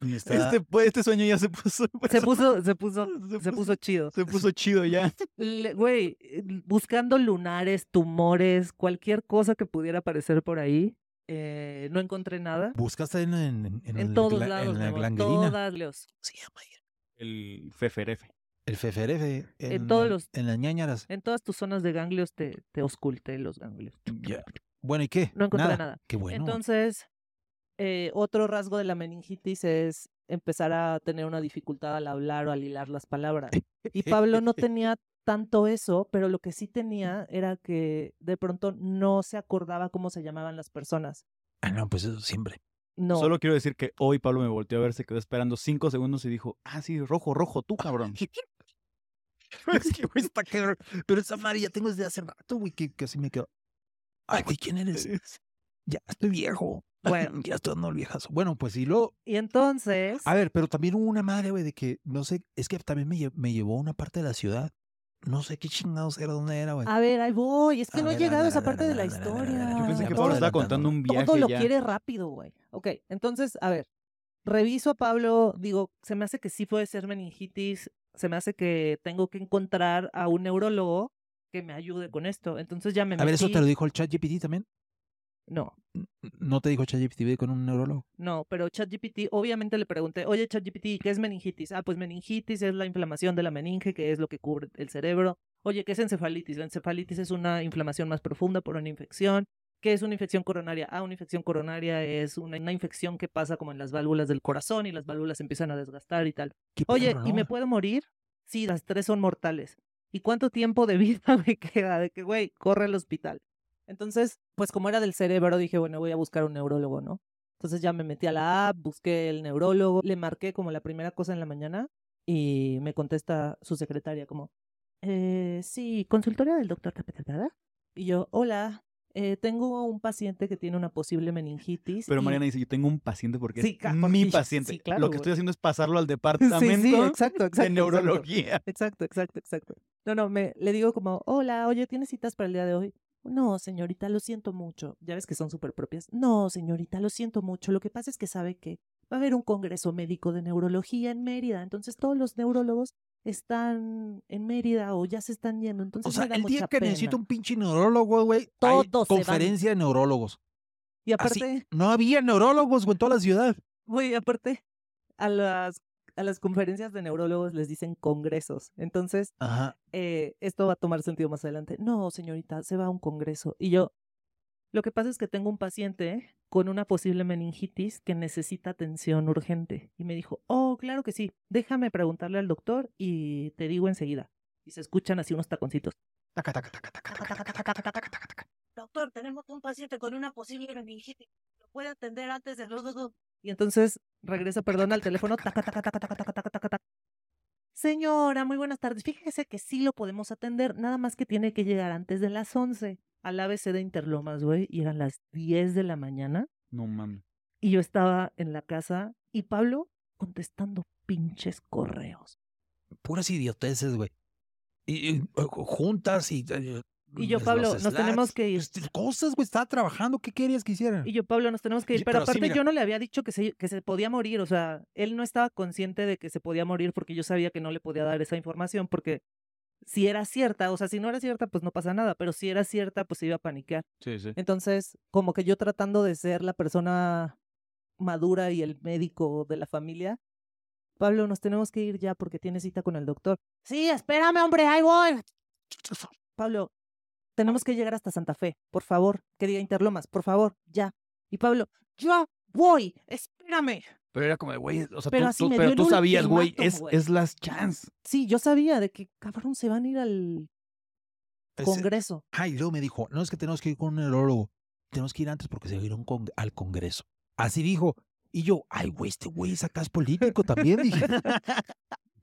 me está- Este, pues, este sueño ya se puso. Se puso, se puso, Se se puso chido. Se puso chido ya. Le- Güey, eh, buscando lunares, tumores, cualquier cosa que pudiera aparecer por ahí, eh, no encontré nada. ¿Buscaste en, en, en, En el todos gla- lados, en mi la amor, todas los. El feferefe. El feferefe. En, todos en- los- En las ñañaras. en todas tus zonas de ganglios te, te ausculté los ganglios. Ya. Bueno, ¿y qué? No encontré nada. Qué bueno. Entonces, eh, otro rasgo de la meningitis es empezar a tener una dificultad al hablar o al hilar las palabras. Y Pablo no tenía tanto eso, pero lo que sí tenía era que de pronto no se acordaba cómo se llamaban las personas. Ah, no, pues eso siempre. No. Solo quiero decir que hoy Pablo me volteó a ver, se quedó esperando cinco segundos y dijo, ah, sí, rojo, rojo, tú, cabrón. es que, güey, está cabrón. Pero esa madre ya tengo desde hace rato, güey, que, que así me quedo. Ay, güey, ¿quién eres? Ya estoy viejo. Bueno. ya estoy dando el viejazo. Bueno, pues y luego. Y entonces, A ver, pero también hubo una madre, güey, de que, no sé, es que también me, lle- me llevó a una parte de la ciudad. No sé qué chingados era, dónde era, güey. a ver, ahí voy. Es que A no he ver, llegado a esa parte de la historia. Yo pensé que Pablo todo estaba contando un viaje Todo lo ya. quiere rápido, güey. Ok, entonces, a ver, reviso a Pablo, digo, se me hace que sí puede ser meningitis, se me hace que tengo que encontrar a un neurólogo que me ayude con esto. Entonces ya me A ver, ¿eso metí- te lo dijo el chat GPT también? No, ¿No te dijo chat GPT con un neurólogo? no, pero ChatGPT, obviamente le pregunté, oye ChatGPT, ¿qué es meningitis? Ah, pues meningitis es la inflamación de la meninge, que es lo que cubre el cerebro. Oye, ¿qué es encefalitis? La encefalitis es una inflamación más profunda por una infección. ¿Qué es una infección coronaria? Ah, una infección coronaria es una, una infección que pasa como en las válvulas del corazón y las válvulas empiezan a desgastar y tal. ¿Qué Oye, ¿y me puedo morir? Sí, las tres son mortales. ¿Y cuánto tiempo de vida me queda? De que, güey, corre al hospital. Entonces, pues como era del cerebro, dije, bueno, voy a buscar un neurólogo, ¿no? Entonces ya me metí a la app, busqué el neurólogo, le marqué como la primera cosa en la mañana y me contesta su secretaria como, eh, sí, consultoria del doctor Tapetada. Y yo, hola, eh, tengo un paciente que tiene una posible meningitis. Pero y- Mariana dice, yo tengo un paciente porque Sí, es mi paciente. sí, claro, Lo que estoy haciendo es pasarlo al departamento sí, exacto, exacto. de neurología. Exacto, exacto, exacto. No, no, me le digo como, hola, oye, ¿tienes citas para el día de hoy? No, señorita, lo siento mucho. Ya ves que son súper propias. No, señorita, lo siento mucho. Lo que pasa es que sabe que va a haber un congreso médico de neurología en Mérida. Entonces todos los neurólogos están en Mérida o ya se están yendo. Entonces O sea, el día que pena. necesito un pinche neurólogo, güey, hay Todos van. conferencia de neurólogos. Y Así, aparte, no había neurólogos, güey, en toda la ciudad. güey, aparte, a las, a las conferencias de neurólogos les dicen congresos. Entonces, Ajá. eh, esto va a tomar sentido más adelante. No, señorita, se va a un congreso. Y yo, lo que pasa es que tengo un paciente con una posible meningitis que necesita atención urgente. Y me dijo, oh, claro que sí, déjame preguntarle al doctor y te digo enseguida. Y se escuchan así unos taconcitos. Doctor, tenemos un paciente con una posible meningitis. ¿Lo puede atender antes de los dos? Y entonces regresa, perdón, al teléfono. Señora, muy buenas tardes. Fíjese que sí lo podemos atender, nada más que tiene que llegar antes de las 11 al ABC de Interlomas, güey, y eran las 10 de la mañana. No mames. Y yo estaba en la casa y Pablo contestando pinches correos. Puras idioteces, güey. Y, y, uh, juntas y... eh, Y yo, Pablo, nos tenemos que ir. Cosas, güey, estaba trabajando. ¿Qué querías que hiciera? Y yo, Pablo, nos tenemos que ir. Pero aparte yo no le había dicho que se, que se podía morir. O sea, él no estaba consciente de que se podía morir porque yo sabía que no le podía dar esa información porque si era cierta, o sea, si no era cierta, pues no pasa nada. Pero si era cierta, pues se iba a paniquear. Sí, sí. Entonces, como que yo tratando de ser la persona madura y el médico de la familia, Pablo, nos tenemos que ir ya porque tiene cita con el doctor. Sí, espérame, hombre, ahí voy. Pablo, tenemos que llegar hasta Santa Fe, por favor, que diga Interlomas, por favor, ya. Y Pablo, ya voy, espérame. Pero era como de, güey, o sea, Pero tú, pero tú sabías, güey, es, es las chance. Sí, yo sabía de que, cabrón, se van a ir al Congreso. Ah, y luego me dijo, no es que tenemos que ir con un neurólogo. Tenemos que ir antes porque se va a ir a un con- al Congreso. Así dijo. Y yo, ay, güey, este güey es político también. Dije,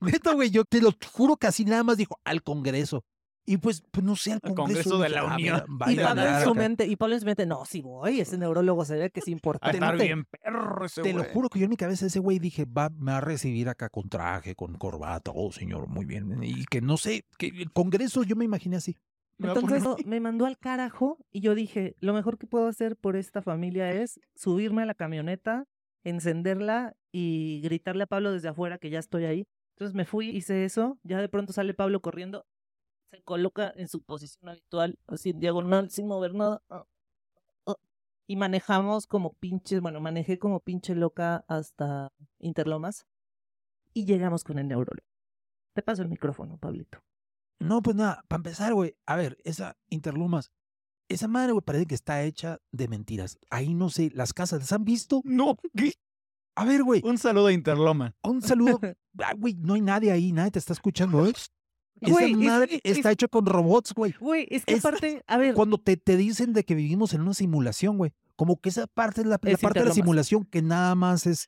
neta, güey, yo te lo juro que así nada más dijo, al Congreso. Y pues, pues no sé, al Congreso. Congreso de la "Ah, Unión". Y Pablo, su mente, y Pablo en su mente, no, sí voy, ese neurólogo se ve que es A importante. estar bien perro ese Te lo juro que yo en mi cabeza ese güey dije, va, me va a recibir acá con traje, con corbata, oh señor, muy bien. Y que no sé, que el Congreso yo me imaginé así. Me va a poner- Entonces me mandó al carajo y yo dije, lo mejor que puedo hacer por esta familia es subirme a la camioneta, encenderla y gritarle a Pablo desde afuera que ya estoy ahí. Entonces me fui, hice eso, ya de pronto sale Pablo corriendo, se coloca en su posición habitual, así en diagonal, sin mover nada. ah, ah, Y manejamos como pinches, bueno, manejé como pinche loca hasta Interlomas y llegamos con el neurólogo. Te paso el micrófono, Pablito. No, pues nada, para empezar, güey, a ver, esa Interlumas, esa madre, güey, parece que está hecha de mentiras. Ahí no sé, las casas, ¿las han visto? No, ¿qué? A ver, güey, Un saludo a Interloma. un saludo. Ah, güey, no hay nadie ahí, nadie te está escuchando, ¿eh? Esa Güey, es- madre es- está hecha con robots, güey. Güey, es que Es- aparte, a ver, Cuando te, te dicen de que vivimos en una simulación, güey, como que esa parte es la, la Es parte de la simulación que nada más es,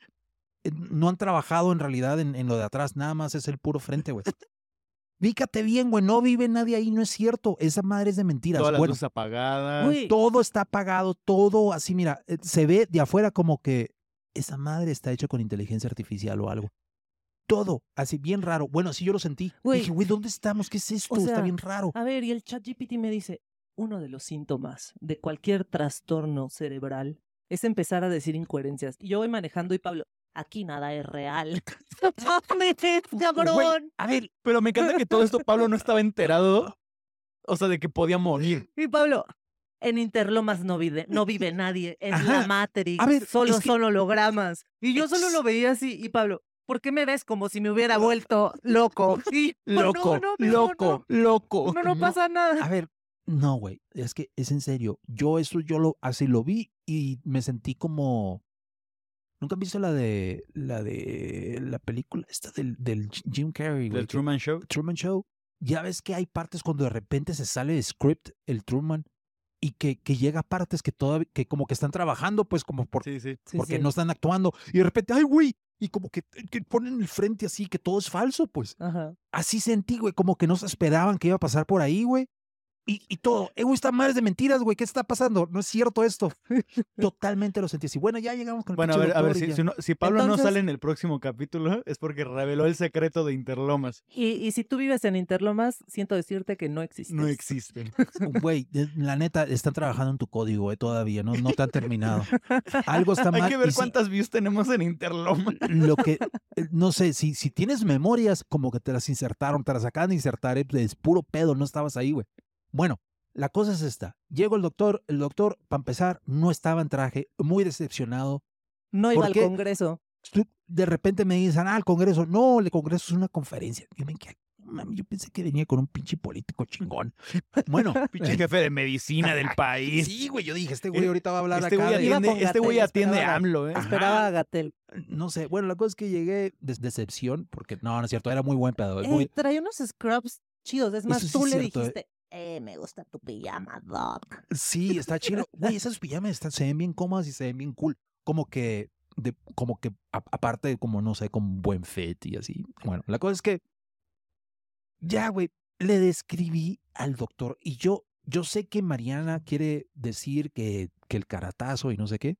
eh, no han trabajado en realidad en, en lo de atrás, nada más es el puro frente, güey. Fíjate bien, güey, no vive nadie ahí, no es cierto. Esa madre es de mentiras. Todas las Bueno, luces apagadas. Güey, todo está apagado, todo así, mira, eh, se ve de afuera como que esa madre está hecha con inteligencia artificial o algo. Todo, así bien raro. Bueno, así yo lo sentí. Dije, güey, ¿dónde estamos? ¿Qué es esto? está sea, bien raro. A ver, y el chat GPT me dice, uno de los síntomas de cualquier trastorno cerebral es empezar a decir incoherencias. Y yo voy manejando y Pablo, aquí nada es real. ¡Mames, cabrón! A ver, Pero me encanta que todo esto Pablo no estaba enterado. O sea, de que podía morir. Y Pablo, en Interlomas no vive, no vive nadie, Ajá. la Matrix, A ver, solo es que- son hologramas. Y yo solo lo veía así, y Pablo, ¿por qué me ves como si me hubiera vuelto loco? Y, "No, Loco, no, mejor loco, loco. No, no, no No. pasa nada. a ver, no, güey, es que es en serio. Yo eso, yo lo, así lo vi y me sentí como... ¿Nunca han visto la de, la de, la película esta del, del Jim Carrey, güey? Del Truman Show. Truman Show, ya ves que hay partes cuando de repente se sale de script el Truman y que, que llega a partes que todavía, que como que están trabajando, pues como por, Sí, sí. Sí, porque sí. no están actuando. Y de repente, ay, güey, y como que, que ponen el frente así, que todo es falso, pues. Ajá. Así sentí, güey, como que no se esperaban que iba a pasar por ahí, güey. Y, y todo, eh, güey, esta madre de mentiras, güey, ¿qué está pasando? No es cierto esto. Totalmente lo sentí así. Bueno, ya llegamos con el Bueno, a ver, a ver, si, ya. si no- si Pablo no sale en el próximo capítulo, es porque reveló el secreto de Interlomas. Y, y si tú vives en Interlomas, siento decirte que no existes. No existen. Güey, la neta, están trabajando en tu código, eh, todavía, no, no te han terminado. Algo está mal. Hay que ver si- cuántas views tenemos en Interlomas. lo que, eh, no sé, si, si tienes memorias, como que te las insertaron, te las acaban de insertar, eh, es puro pedo, no estabas ahí, güey. Bueno, la cosa es esta. Llegó el doctor, el doctor, para empezar, no estaba en traje, muy decepcionado. No iba ¿Por al? Congreso. De repente me dicen, ah, el Congreso. No, el Congreso es una conferencia. Yo, me quedé, mami, yo pensé que venía con un pinche político chingón. Bueno, Pinche jefe de medicina del país. sí, güey, yo dije, este güey Eh, ahorita va a hablar Este acá güey atiende, este güey atiende a AMLO, ¿eh? Esperaba a Gatel. No sé, bueno, la cosa es que llegué de decepción, porque no, no es cierto, era muy buen pedo. Eh, muy- trae unos scrubs chidos. Es más, Eso tú le cierto, eh. dijiste, eh, me gusta tu pijama, Doc. Sí, está chido. Güey, esas pijamas están, se ven bien cómodas y se ven bien cool. Como que, de, como que, aparte, como, no sé, con buen fit y así. Bueno, la cosa es que, ya, güey, le describí al doctor y yo, yo sé que Mariana quiere decir que, que el caratazo y no sé qué,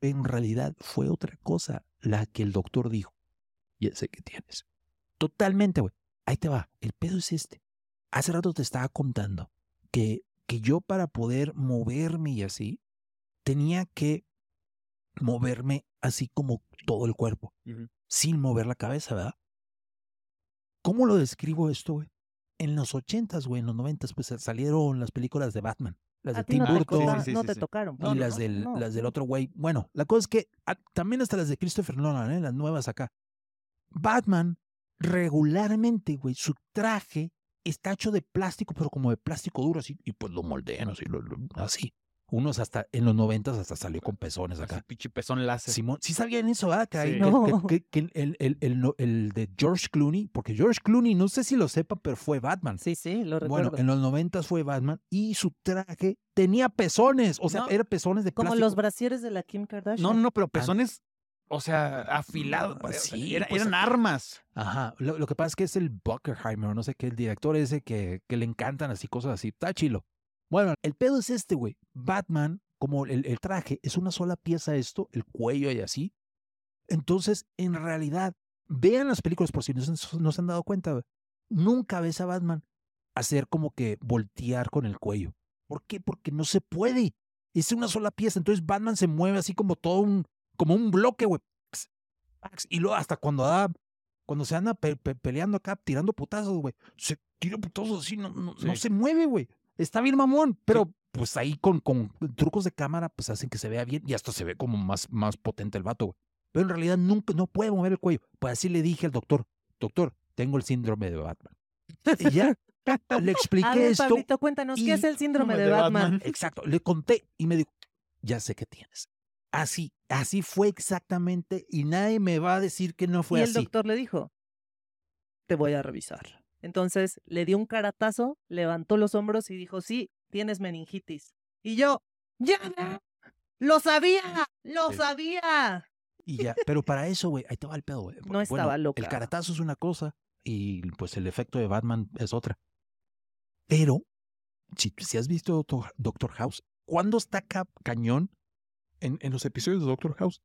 en realidad fue otra cosa la que el doctor dijo. Y ese que tienes. Totalmente, güey. Ahí te va. El pedo es este. Hace rato te estaba contando que, que yo para poder moverme y así, tenía que moverme así como todo el cuerpo, sin mover la cabeza, ¿verdad? ¿Cómo lo describo esto, güey? En los ochentas, güey, en los noventas, pues salieron las películas de Batman, las de Tim no te, Burton toca- Sí, sí, no sí, te tocaron. y Pablo, las ¿no? del, No. las del otro güey. Bueno, la cosa es que ah, también hasta las de Christopher Nolan, ¿eh? las nuevas acá. Batman, regularmente, güey, su traje está hecho de plástico, pero como de plástico duro, así, y pues lo moldean así, lo- lo- así. Unos hasta, en los noventas hasta salió con pezones acá. pinche pezón láser. Simón, sí sabían eso, ¿verdad? Que, Sí. que- No. que- que- que el, el, el, no- el de George Clooney, porque George Clooney, no sé si lo sepan, pero fue Batman. Sí, sí, lo recuerdo. Bueno, en los noventas fue Batman y su traje tenía pezones, o sea, No, era pezones de Como plástico. los brasieres de la Kim Kardashian. No, no, pero pezones, o sea, afilados. Ah, sí, era- pues, eran armas. Ajá, lo, lo que pasa es que es el Buckerheimer, o no sé qué, el director ese que, que le encantan así cosas así, está chilo. Bueno, el pedo es este, güey. Batman, como el, el traje, es una sola pieza esto, el cuello y así. Entonces, en realidad, vean las películas por si no, se- no se han dado cuenta, güey. Nunca ves a Batman hacer como que voltear con el cuello. ¿Por qué? Porque no se puede. Es una sola pieza. Entonces Batman se mueve así como todo un, como un bloque, güey. Y luego hasta cuando da, cuando se anda pe- pe- peleando acá, tirando putazos, güey. Se tira putazos así, no, no, no se mueve, güey. Está bien mamón, pero pues ahí con, con trucos de cámara, pues hacen que se vea bien y hasta se ve como más, más potente el vato, güey. Pero en realidad nunca, no puede mover el cuello. Pues así le dije al doctor, doctor, tengo el síndrome de Batman. Y ya le expliqué A ver, esto. Pablito, cuéntanos, y- ¿qué es el síndrome de de Batman? Batman. Exacto, le conté y me dijo, ya sé qué tienes. Así, así fue exactamente y nadie me va a decir que no fue y el así. doctor le dijo, te voy a revisar. Entonces le dio un caratazo, levantó los hombros y dijo, sí, tienes meningitis. Y yo, ya, lo sabía, lo Sí. sabía. Y ya, pero para eso, güey, ahí te va el pedo, güey. No estaba loca. El caratazo es una cosa y pues el efecto de Batman es otra. Pero, si, si has visto Doctor, Doctor House, ¿cuándo está ca- cañón en, en los episodios de Doctor House?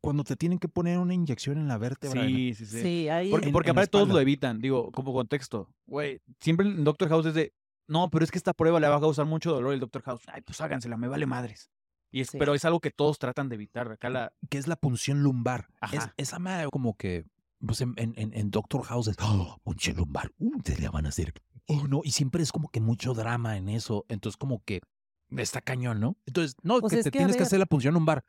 Cuando te tienen que poner una inyección en la vértebra. Sí, sí, sí. Sí, ahí. Porque, en- porque en aparte todos lo evitan, digo, como contexto. Güey, siempre en Doctor House es de, no, pero es que esta prueba le va a causar mucho dolor el Doctor House. Ay, pues hágansela, me vale madres. Y es, Sí. Pero es algo que todos tratan de evitar. Acá la... que es la punción lumbar. Es, Ajá. esa madre como que, pues en, en, en- en Doctor House es, oh, punción lumbar, uh, te la van a hacer. Oh, no, y siempre es como que mucho drama en eso. Entonces, como que está cañón, ¿no? Entonces, no, Pues que te que, tienes que hacer la punción lumbar.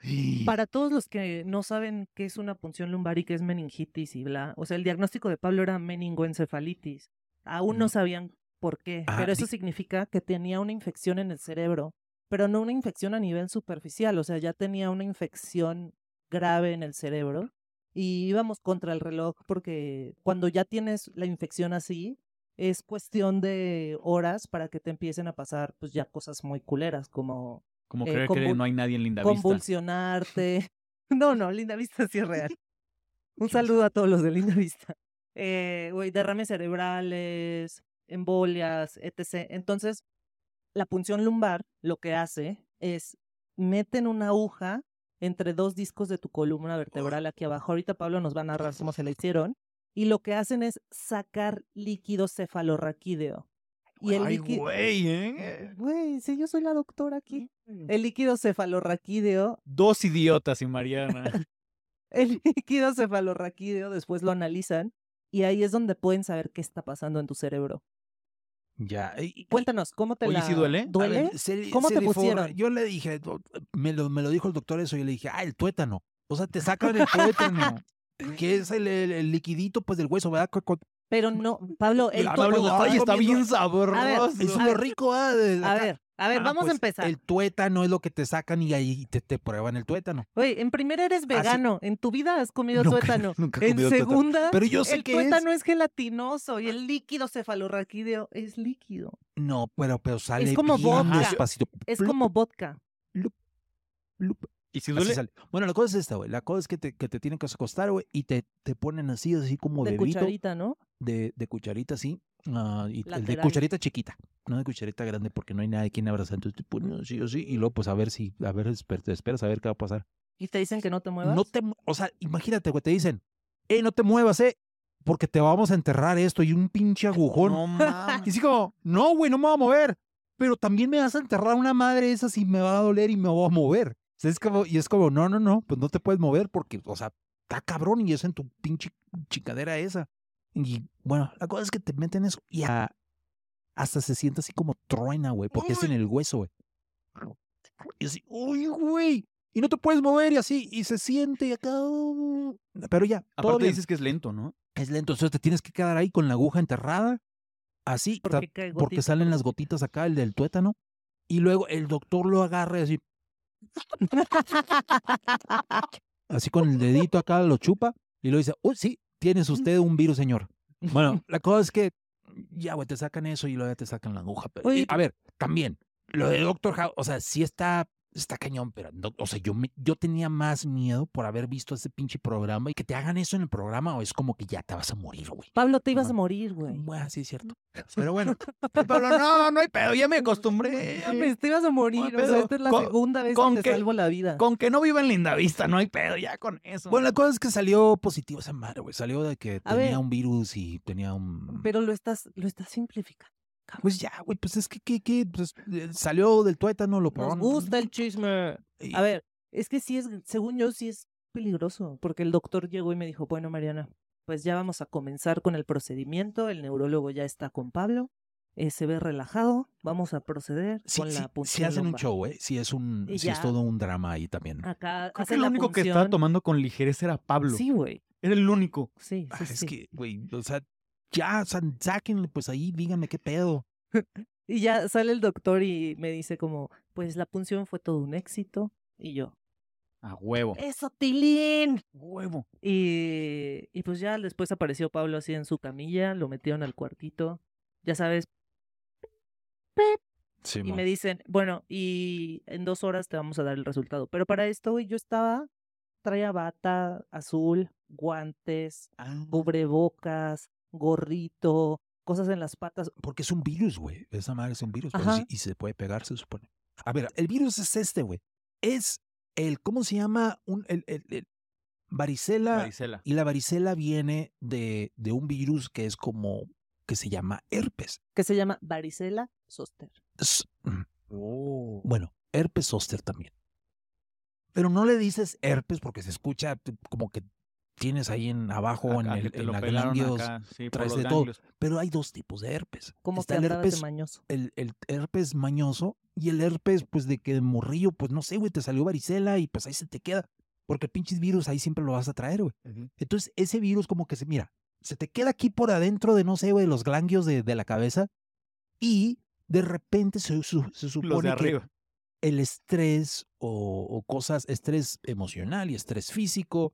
Para todos los que no saben qué es una punción lumbar y qué es meningitis y bla, o sea, el diagnóstico de Pablo era meningoencefalitis. Aún no sabían por qué, Ah, pero eso significa que tenía una infección en el cerebro, pero no una infección a nivel superficial, o sea, ya tenía una infección grave en el cerebro y íbamos contra el reloj porque cuando ya tienes la infección así, es cuestión de horas para que te empiecen a pasar pues ya cosas muy culeras como Como Eh, creer que no hay nadie en Linda Vista. convulsionarte. No, no, Linda Vista sí es real. Un saludo a todos los de Linda Vista. Eh, güey, derrames cerebrales, embolias, etc. Entonces, la punción lumbar lo que hace es meten una aguja entre dos discos de tu columna vertebral aquí abajo. Ahorita Pablo nos va a narrar cómo se la hicieron. Y lo que hacen es sacar líquido cefalorraquídeo. Y el Ay, líquido. güey, ¿eh? Güey, sí, yo soy la doctora aquí. El líquido cefalorraquídeo Dos idiotas y Mariana. El líquido cefalorraquídeo después lo analizan y ahí es donde pueden saber qué está pasando en tu cerebro. Ya. Cuéntanos, ¿cómo te Oye, la ¿sí duele? ¿Duele? ver, se- ¿Cómo se te pusieron? Yo le dije, me lo, me lo dijo el doctor eso, y le dije, ah, el tuétano. O sea, te sacan el tuétano, que es el, el- el liquidito pues del hueso, ¿verdad? Pero no, Pablo, el Ah, to- Pablo, ay, está bien sabroso. Es lo rico, ¿ah? de A ver, a ver, Ah, vamos pues, a empezar. El tuétano es lo que te sacan y ahí te, te prueban el tuétano. Oye, en primera eres vegano, en tu vida has comido Nunca- tuétano. nunca he en tuétano. segunda, Pero yo sé el que es. tuétano es. gelatinoso y el líquido cefalorraquídeo es líquido. No, pero, pero sale como bien vodka. despacito. Es como vodka. ¿Y si duele? Bueno, la cosa es esta, güey. La cosa es que te, que te tienen que acostar, güey, y te, te ponen así, así como De bebito. cucharita, ¿no? De, de cucharita, así. ah, y el de cucharita chiquita, no de cucharita grande, porque no hay nadie quien abrazar. Entonces te ponen así, así, y luego, pues a ver si, a ver, te esperas a ver qué va a pasar. Y te dicen que no te muevas. No te, o sea, imagínate, güey, te dicen, eh, no te muevas, eh, porque te vamos a enterrar esto y un pinche agujón. No mames. Y así como, no, güey, no me voy a mover. Pero también me vas a enterrar una madre esa si me va a doler y me voy a mover. O sea, es como, y es como, no, no, no, pues no te puedes mover porque, o sea, está cabrón y es en tu pinche chicadera esa. Y bueno, la cosa es que te meten eso y a- hasta se siente así como truena, güey, porque es en el hueso, güey. Y así, uy, güey. Y no te puedes mover y así, y se siente acá. uh, Pero ya, todo Aparte bien. dices que es lento, ¿no? Es lento, entonces te tienes que quedar ahí con la aguja enterrada, así, Porque, porque salen las gotitas acá, el del tuétano, y luego el doctor lo agarra y así, así con el dedito acá, lo chupa, y lo dice, uy, sí, tienes usted un virus, señor. Bueno, la cosa es que, ya, güey, te sacan eso y luego ya te sacan la aguja. pero- y, a ver, también, lo de Doctor House, o sea, sí está, está cañón, pero, no- o sea, yo, me- yo tenía más miedo por haber visto ese pinche programa y que te hagan eso en el programa, o es como que ya te vas a morir, güey. Pablo, te ibas a morir, güey. Bueno, sí es cierto. Pero bueno, Pablo, no, no hay pedo, ya me acostumbré. Te ibas a morir. o sea, esta es la Con- segunda vez con que te salvo la vida. Con que no viva en Linda Vista, no hay pedo, ya con eso. bueno, la cosa es que salió positivo esa madre, güey. Salió de que A tenía ver. un virus y tenía un... Pero lo estás, lo estás simplificando. Pues ya, güey, pues es que, que, que, pues, eh, salió del tuétano, lo Nos probaron. gusta el chisme. y- A ver, es que sí es, según yo, sí es peligroso. Porque el doctor llegó y me dijo, bueno, Mariana, pues ya vamos a comenzar con el procedimiento. El neurólogo ya está con Pablo. eh, se ve relajado. Vamos a proceder Sí, con sí, la punción hacen un show, güey. Sí es un, sí es todo un drama ahí también. Acá Creo que el único que estaba tomando con ligereza era Pablo. Sí, güey. Era el único. Sí, Ah, sí, es sí. que, güey, o sea, ya, sáquenle, pues ahí, díganme qué pedo. Y ya sale el doctor y me dice como, pues la punción fue todo un éxito. Y yo, A huevo. ¡Eso, Tilín! Huevo. Y, y pues ya después apareció Pablo así en su camilla, lo metieron al cuartito, ya sabes, Sí, y me dicen, bueno, y en dos horas te vamos a dar el resultado. Pero para esto, yo estaba, traía bata azul, guantes, Ah. cubrebocas, gorrito, cosas en las patas. Porque es un virus, güey. Esa madre es un virus. sí- y se puede pegar, se supone. A ver, el virus es este, güey. Es el, ¿cómo se llama? Un, el, el- el varicela. Varicela. Y la varicela viene de, de un virus que es como, que se llama herpes. que se llama varicela zoster. Es- Oh. bueno, herpes zóster también. Pero no le dices herpes porque se escucha como que tienes ahí en abajo en, Acá, el, que te en la ganglios, acá, sí, traes de todo. Pero hay dos tipos de herpes. Como Está que el herpes, mañoso. el, el herpes mañoso y el herpes, pues de que de morrillo, pues no sé, güey, te salió varicela y pues ahí se te queda. Porque el pinches virus ahí siempre lo vas a traer, güey. Entonces, ese virus como que se, mira, se te queda aquí por adentro de, no sé, güey, los ganglios de, de la cabeza y de repente se, su- se Los supone de que arriba. el estrés o, o cosas, estrés emocional y estrés físico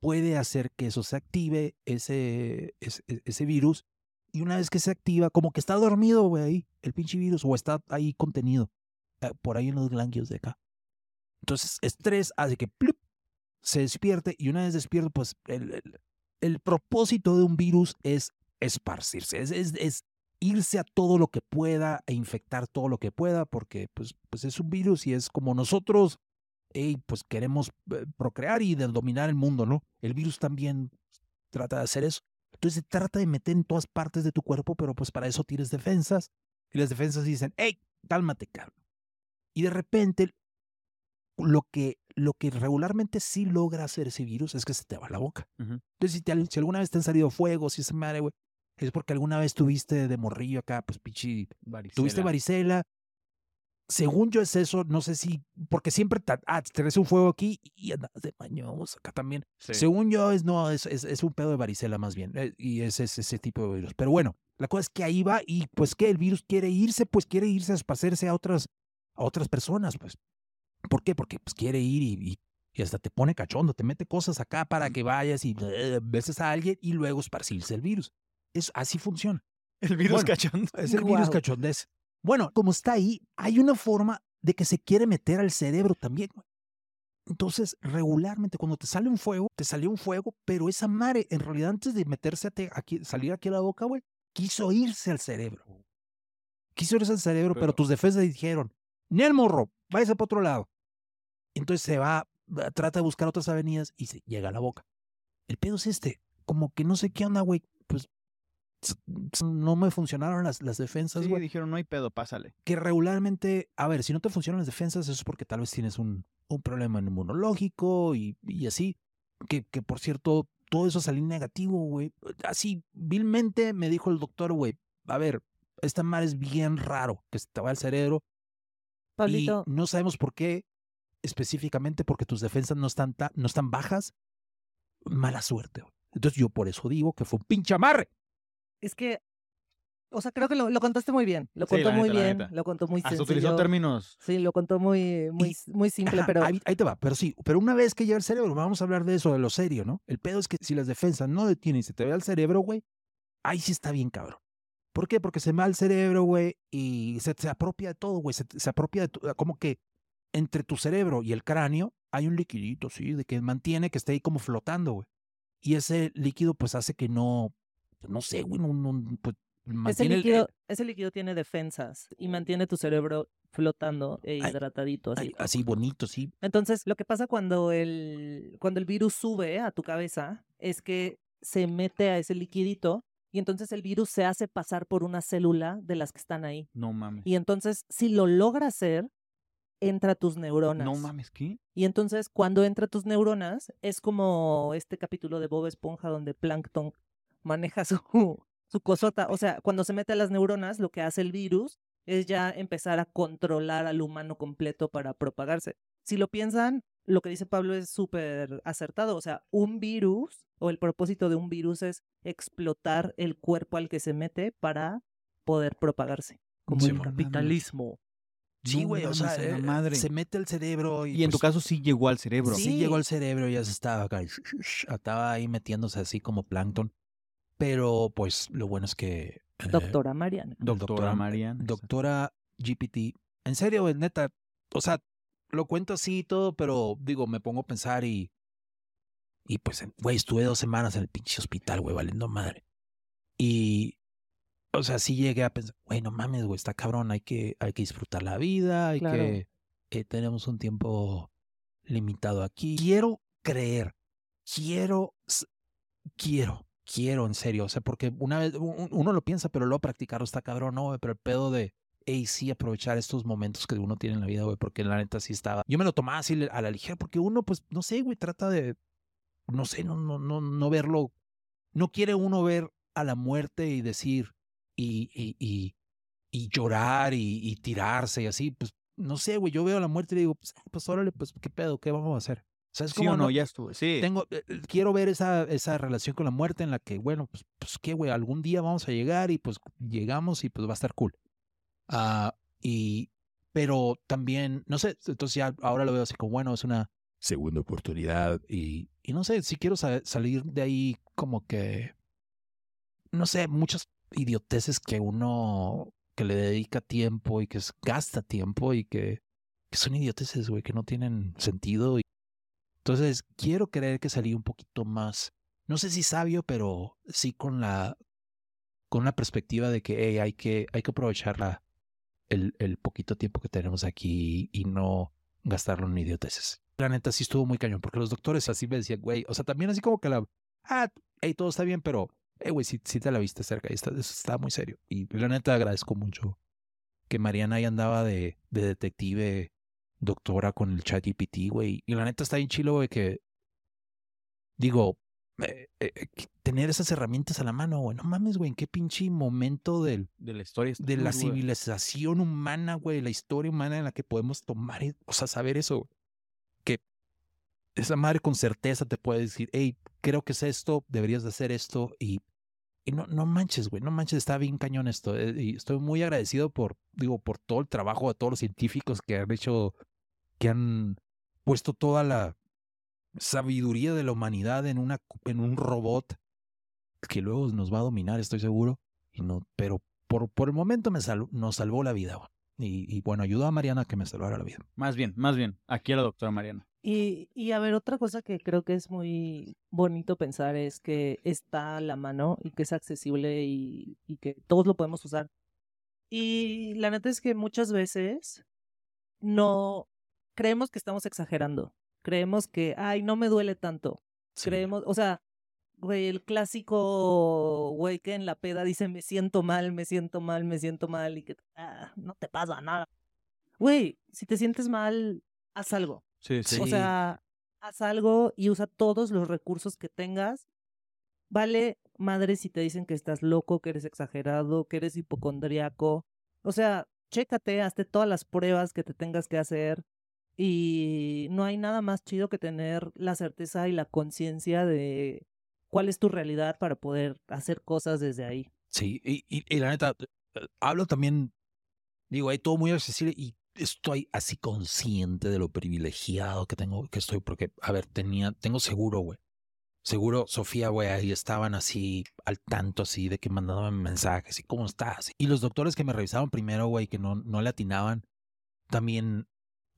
puede hacer que eso se active, ese, ese, ese virus, y una vez que se activa, como que está dormido, güey, ahí, el pinche virus, o está ahí contenido, eh, por ahí en los ganglios de acá. Entonces, estrés hace que plup, se despierte, y una vez despierto, pues el, el, el propósito de un virus es esparcirse, es, es, es irse a todo lo que pueda e infectar todo lo que pueda, porque pues, pues es un virus y es como nosotros, ey, pues queremos eh, procrear y de dominar el mundo, ¿no? El virus también trata de hacer eso. Entonces se trata de meter en todas partes de tu cuerpo, pero pues para eso tienes defensas. Y las defensas dicen, hey, cálmate, cabrón. Y de repente, lo que, lo que regularmente sí logra hacer ese virus es que se te va la boca. Entonces, si, te- si alguna vez te han salido fuegos, si esa madre, güey, es porque alguna vez tuviste de morrillo acá, pues pichi, tuviste Varicela. Según yo es eso, no sé si, porque siempre te, ah, te traes un fuego aquí y andas de maños acá también. Sí. Según yo es, no, es, es, es un pedo de varicela más bien, eh, y es, es ese tipo de virus. Pero bueno, la cosa es que ahí va y pues que el virus quiere irse, pues quiere irse a esparcerse a otras, a otras personas, pues. ¿Por qué? Porque pues quiere ir y, y, y hasta te pone cachondo, te mete cosas acá para que vayas y eh, beses a alguien y luego esparcirse el virus. Es, así funciona. El virus Bueno, cachondo. Es el virus Guau. Bueno, como está ahí, hay una forma de que se quiere meter al cerebro también. Entonces, regularmente cuando te sale un fuego, te salió un fuego, pero esa madre, en realidad antes de meterse a te- aquí, salir aquí a la boca, güey, quiso irse al cerebro. Quiso irse al cerebro, pero, Pero- tus defensas dijeron, ni el morro, váyase para otro lado. Entonces se va, trata de buscar otras avenidas y se llega a la boca. El pedo es este, como que no sé qué onda, güey, pues no me funcionaron las, las defensas, Sí, güey dijeron, no hay pedo, pásale. que regularmente, a ver, si no te funcionan las defensas, eso es porque tal vez tienes un, un problema inmunológico y, y así. Que, que por cierto, todo eso salí negativo, güey. Así, vilmente me dijo el doctor, güey, a ver, esta madre es bien raro que se te va al cerebro Pablito, y no sabemos por qué, específicamente porque tus defensas no están, ta- no están bajas. Mala suerte, güey. Entonces yo por eso digo que fue un pinche amarre. Es que, o sea, creo que lo, lo contaste muy bien. Lo Sí, contó muy neta, bien, lo contó muy Hasta sencillo. utilizó términos. Sí, lo contó muy, muy, muy simple, Ajá, pero ahí, ahí te va, pero sí, pero una vez que llega el cerebro, vamos a hablar de eso, de lo serio, ¿no? El pedo es que si las defensas no detienen y se te ve al cerebro, güey, ahí sí está bien cabrón. ¿Por qué? Porque se me va al cerebro, güey, y se, se apropia de todo, güey, se, se apropia de todo, como que entre tu cerebro y el cráneo hay un liquidito, sí, de que mantiene que esté ahí como flotando, güey. Y ese líquido, pues, hace que no, no sé, güey, no, no, pues, ese mantiene el- líquido, ese líquido tiene defensas y mantiene tu cerebro flotando e hidratadito. Así. ay, así bonito, sí. Entonces, lo que pasa cuando el, cuando el virus sube a tu cabeza es que se mete a ese liquidito y entonces el virus se hace pasar por una célula de las que están ahí. No mames. Y entonces, si lo logra hacer, entra a tus neuronas. No mames, ¿qué? Y entonces, cuando entra a tus neuronas, es como este capítulo de Bob Esponja donde Plankton maneja su, su cosota. O sea, cuando se mete a las neuronas, lo que hace el virus es ya empezar a controlar al humano completo para propagarse. Si lo piensan, lo que dice Pablo es súper acertado. O sea, un virus o el propósito de un virus es explotar el cuerpo al que se mete para poder propagarse. Como Sí, el capitalismo. Sí, güey, o sea, la eh, madre. se mete al cerebro y, Y en tu pues, caso sí llegó al cerebro. Sí, Sí. llegó al cerebro y ya se estaba acá, estaba ahí metiéndose así como plancton. Pero pues lo bueno es que... eh, Doctora Mariana. Doctora Mariana. Doctora GPT. En serio, güey, neta. O sea, lo cuento así y todo, pero digo, me pongo a pensar y... Y pues, güey, estuve dos semanas en el pinche hospital, güey, valiendo madre. Y, o sea, sí llegué a pensar, güey, no mames, güey, está cabrón, hay que, hay que disfrutar la vida, hay Claro. que, eh, tenemos un tiempo limitado aquí. Quiero creer, quiero, quiero, quiero, en serio, o sea, porque una vez un- uno lo piensa, pero luego practicarlo está cabrón, ¿no? Pero el pedo de, hey, sí, aprovechar estos momentos que uno tiene en la vida, güey, porque la neta sí estaba. Yo me lo tomaba así a la ligera, porque uno, pues, no sé, güey, trata de, no sé, no, no, no, no verlo. No quiere uno ver a la muerte y decir, y, y, y, llorar y, y tirarse y así, pues, no sé, güey, yo veo a la muerte y digo, pues, ah, pues órale, pues, ¿qué pedo? ¿Qué vamos a hacer? O sea, es ¿Sí o no? no- Ya estuve. Sí. tengo, eh, eh, quiero ver esa, esa relación con la muerte en la que, bueno, pues, pues qué, güey, algún día vamos a llegar y pues llegamos y pues va a estar cool. Ah, y, pero también, no sé, entonces ya ahora lo veo así como, bueno, es una segunda oportunidad y, y no sé, si quiero sa- salir de ahí como que, no sé, muchas idioteces que uno, que le dedica tiempo y que es- gasta tiempo y que, que son idioteces, güey, que no tienen sentido y entonces, quiero creer que salí un poquito más, no sé si sabio, pero sí con la con la perspectiva de que hey, hay que hay que aprovechar la, el, el poquito tiempo que tenemos aquí y no gastarlo en idioteces. La neta sí estuvo muy cañón, porque los doctores así me decían, güey, o sea, también así como que la, ah, hey, todo está bien, pero, hey, güey, sí, sí te la viste cerca, y está, eso está muy serio. Y la neta agradezco mucho que Mariana ahí andaba de, de detective doctora con el chat GPT, güey. Y la neta está bien chilo, güey, que digo, eh, eh, eh, tener esas herramientas a la mano, güey. No mames, güey, en qué pinche momento del, De la historia. de la güey. civilización humana, güey, la historia humana en la que podemos tomar, o sea, saber eso, güey. que esa madre con certeza te puede decir, hey, creo que es esto, deberías de hacer esto y, y no, no manches, güey, no manches, está bien cañón esto. eh, y estoy muy agradecido por, digo, por todo el trabajo de todos los científicos que han hecho, que han puesto toda la sabiduría de la humanidad en, una, en un robot que luego nos va a dominar, estoy seguro. Y no, pero por, por el momento me sal- nos salvó la vida. y bueno, ayudó a Mariana a que me salvara la vida. Más bien, más bien. Aquí a la doctora Mariana. Y, y a ver, otra cosa que creo que es muy bonito pensar es que está a la mano y que es accesible y, y que todos lo podemos usar. Y la neta es que muchas veces no creemos que estamos exagerando. Creemos que, ay, no me duele tanto. Sí. Creemos, o sea, güey, el clásico güey que en la peda dice me siento mal, me siento mal, me siento mal y que ah, no te pasa nada. Güey, si te sientes mal, haz algo. Sí, sí. O sea, haz algo y usa todos los recursos que tengas. Vale madre si te dicen que estás loco, que eres exagerado, que eres hipocondriaco. O sea, chécate, hazte todas las pruebas que te tengas que hacer. Y no hay nada más chido que tener la certeza y la conciencia de cuál es tu realidad para poder hacer cosas desde ahí. Sí, y, y- la neta, eh, hablo también, digo, hay todo muy accesible y estoy así consciente de lo privilegiado que tengo, que estoy, porque, a ver, tenía, tengo seguro, güey. Seguro, Sofía, güey, ahí estaban así al tanto, así, de que mandándome mensajes y cómo estás. Y los doctores que me revisaron primero, güey, que no, no le atinaban, también,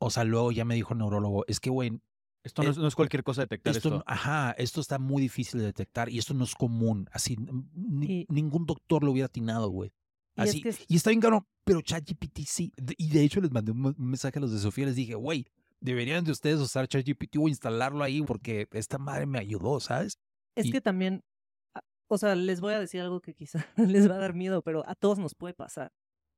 o sea, luego ya me dijo el neurólogo, es que, güey, Esto no es, no es cualquier cosa detectar esto, ajá, esto está muy difícil de detectar y esto no es común. Así, ni- Y- ningún doctor lo hubiera atinado, güey. Y es Así, que es- y está bien caro, pero ChatGPT sí. Y de hecho les mandé un, mensaje a los de Sofía, les dije, güey, deberían de ustedes usar ChatGPT o instalarlo ahí porque esta madre me ayudó, ¿sabes? Es Y- que también, o sea, les voy a decir algo que quizá les va a dar miedo, pero a todos nos puede pasar.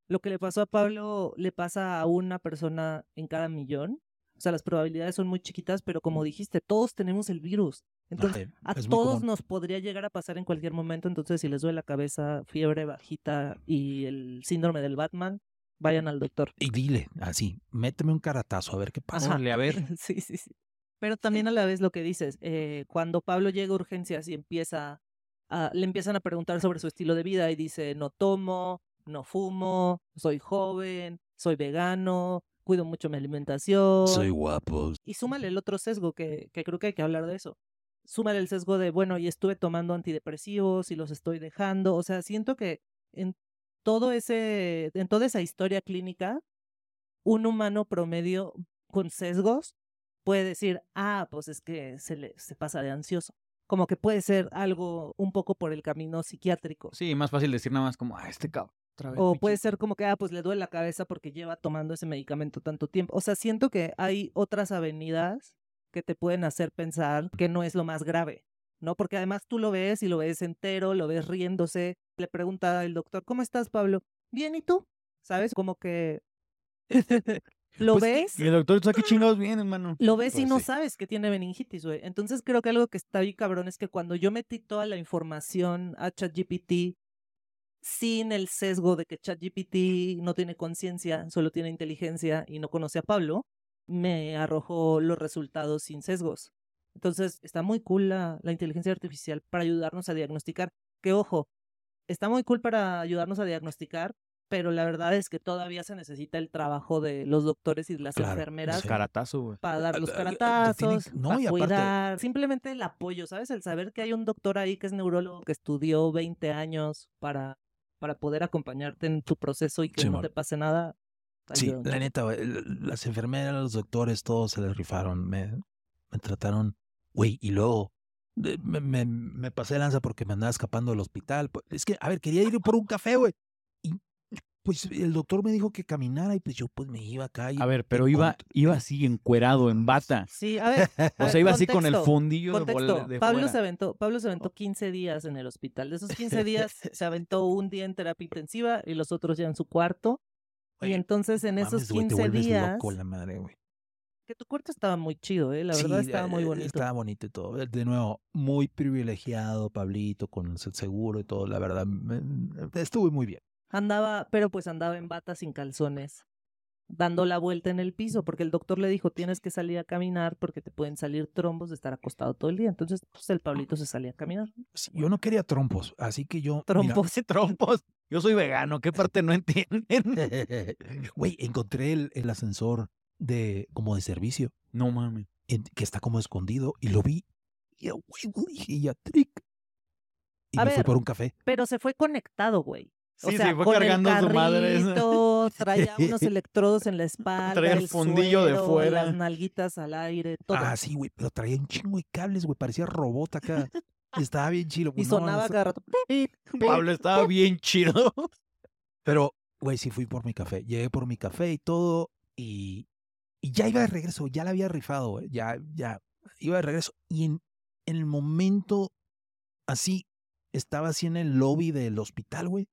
Lo que le pasó a Pablo le pasa a una persona en cada millón. O sea, las probabilidades son muy chiquitas, pero como dijiste, todos tenemos el virus. Entonces, a todos nos podría llegar a pasar en cualquier momento. Entonces, si les duele la cabeza, fiebre bajita y el síndrome del Batman, vayan al doctor. Y dile, así, méteme un caratazo a ver qué pasa. Órale, a ver. Sí, sí, sí. Pero también a la vez lo que dices, eh, cuando Pablo llega a urgencias y empieza, a- le empiezan a preguntar sobre su estilo de vida y dice, no tomo, no fumo, soy joven, soy vegano, cuido mucho mi alimentación. Soy guapo. Y súmale el otro sesgo, que, que creo que hay que hablar de eso. Súmale el sesgo de, bueno, y estuve tomando antidepresivos y los estoy dejando. O sea, siento que en todo ese, en toda esa historia clínica, un humano promedio con sesgos puede decir, ah, pues es que se le se pasa de ansioso. como que puede ser algo un poco por el camino psiquiátrico. Sí, más fácil decir nada más como, ah, este cabrón. O pinche". puede ser como que, ah, pues le duele la cabeza porque lleva tomando ese medicamento tanto tiempo. O sea, siento que hay otras avenidas que te pueden hacer pensar que no es lo más grave, ¿no? Porque además tú lo ves y lo ves entero, lo ves riéndose. Le pregunta el doctor, ¿cómo estás, Pablo? Bien, ¿y tú? ¿Sabes? Como que lo Pues, ves. Y el doctor, ¿tú a qué chingados viene, hermano? Lo ves y Pues no sí. sabes que tiene meningitis, güey. Entonces creo que algo que está bien cabrón es que cuando yo metí toda la información a ChatGPT sin el sesgo de que ChatGPT no tiene conciencia, solo tiene inteligencia y no conoce a Pablo, me arrojó los resultados sin sesgos. Entonces está muy cool la, la inteligencia artificial para ayudarnos a diagnosticar. Que ojo, está muy cool para ayudarnos a diagnosticar, pero la verdad es que todavía se necesita el trabajo de los doctores y de las Claro, enfermeras sí. Caratazo, güey. para dar los Ah, ah, ah, caratazos, no, para y aparte- cuidar, simplemente el apoyo, ¿sabes? El saber que hay un doctor ahí que es neurólogo, que estudió 20 años para, para poder acompañarte en tu proceso y que no te pase nada. Sí, la neta, güey, las enfermeras, los doctores, todos se les rifaron. Me, me trataron, güey, y luego me, me, me pasé lanza porque me andaba escapando del hospital. Pues, Es que, a ver, quería ir por un café, güey. Pues el doctor me dijo que caminara y pues yo pues me iba acá. Y A ver, pero iba, iba así, encuerado, en bata. Sí, a ver. a O ver, sea, iba así con el contexto, fundillo de, Contexto. bol- de Pablo fuera. se aventó, Pablo se aventó 15 días en el hospital. De esos 15 días se aventó un día en terapia intensiva y los otros ya en su cuarto. Y entonces en esos mames, güey, te 15 días, loco la madre, güey. que tu cuarto estaba muy chido, ¿eh? La verdad Sí, estaba muy eh, bonito. Estaba bonito y todo. Eh, De nuevo, muy privilegiado, Pablito, con el seguro y todo. La verdad, me- estuve muy bien. Andaba, pero pues andaba en bata sin calzones, dando la vuelta en el piso, porque el doctor le dijo, tienes que salir a caminar porque te pueden salir trombos de estar acostado todo el día. Entonces, pues el Pablito se salía a caminar. Sí, Yo no quería trompos, así que yo. mira, Trompos. trompos. Yo soy vegano, ¿qué parte no entienden? Güey, encontré el, el ascensor de como de servicio, No mames. en- que está como escondido, y lo vi. Y yo, güey, dije, ya, trick. Y A me fui por un café. Pero se fue conectado, güey. O Sí, sea, fue con cargando el a su madre. traía unos electrodos en la espalda, Traía el fundillo de fuera. las nalguitas al aire, todo. Ah, sí, güey, pero traía un chingo de cables, güey, parecía robot acá. Estaba bien chido. y no, sonaba no, cada rato. Pablo estaba bien chido. Pero, güey, sí fui por mi café. Llegué por mi café y todo. Y, y ya iba de regreso. Ya la había rifado, güey. Ya, ya. Iba de regreso. Y en, en el momento así, estaba así en el lobby del hospital, güey.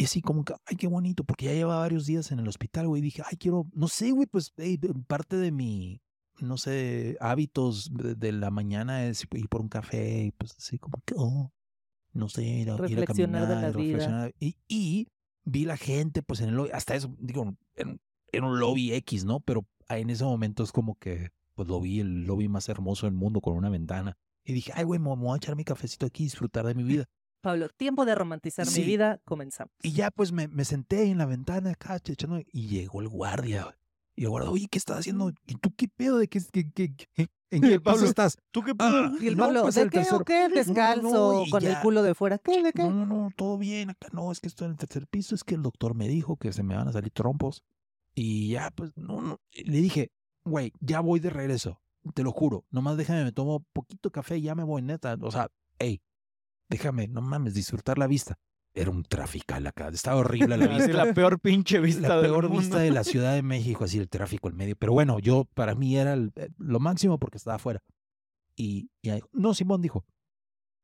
Y así como que, ay, qué bonito, porque ya llevaba varios días en el hospital, güey. Y dije, ay, quiero, no sé, güey, pues ey, de- parte de mi, no sé, hábitos de, de la mañana es ir por un café, y pues así como que, oh, no sé, ir a, ir a Reflexionar de caminar, la y vida. reflexionar. Y, y vi la gente, pues en el lobby, hasta eso, digo, era un, lobby X, ¿no? Pero en ese momento es como que, pues lo vi, el lobby más hermoso del mundo con una ventana. Y dije, ay, güey, me voy a echar mi cafecito aquí y disfrutar de mi vida. Pablo, tiempo de romantizar Sí. mi vida, comenzamos. Y ya pues me, me senté en la ventana acá, echando, y llegó el guardia. Y el guardia, oye, ¿qué estás haciendo? ¿Y tú qué pedo? ¿De qué, qué, qué- qué- en qué Pablo, estás? ¿Tú qué Ah, Y el no, Pablo, pues, ¿de el qué o qué? Descalzo, con el culo de fuera. ¿Qué? ¿De qué? No, no, no, todo bien acá. No, es que estoy en el tercer piso. Es que el doctor me dijo que se me van a salir trompos. Y ya, pues, no, no. Le dije, güey, ya voy de regreso. Te lo juro. Nomás déjame, me tomo poquito café y ya me voy, neta. O sea, hey, déjame, no mames, disfrutar la vista. Era un trafical acá. Estaba horrible la vista. la peor pinche vista la del peor mundo. vista de la Ciudad de México, así el tráfico en medio. Pero bueno, yo, para mí era el- eh, lo máximo porque estaba afuera. Y, y ahí- no, Simón dijo,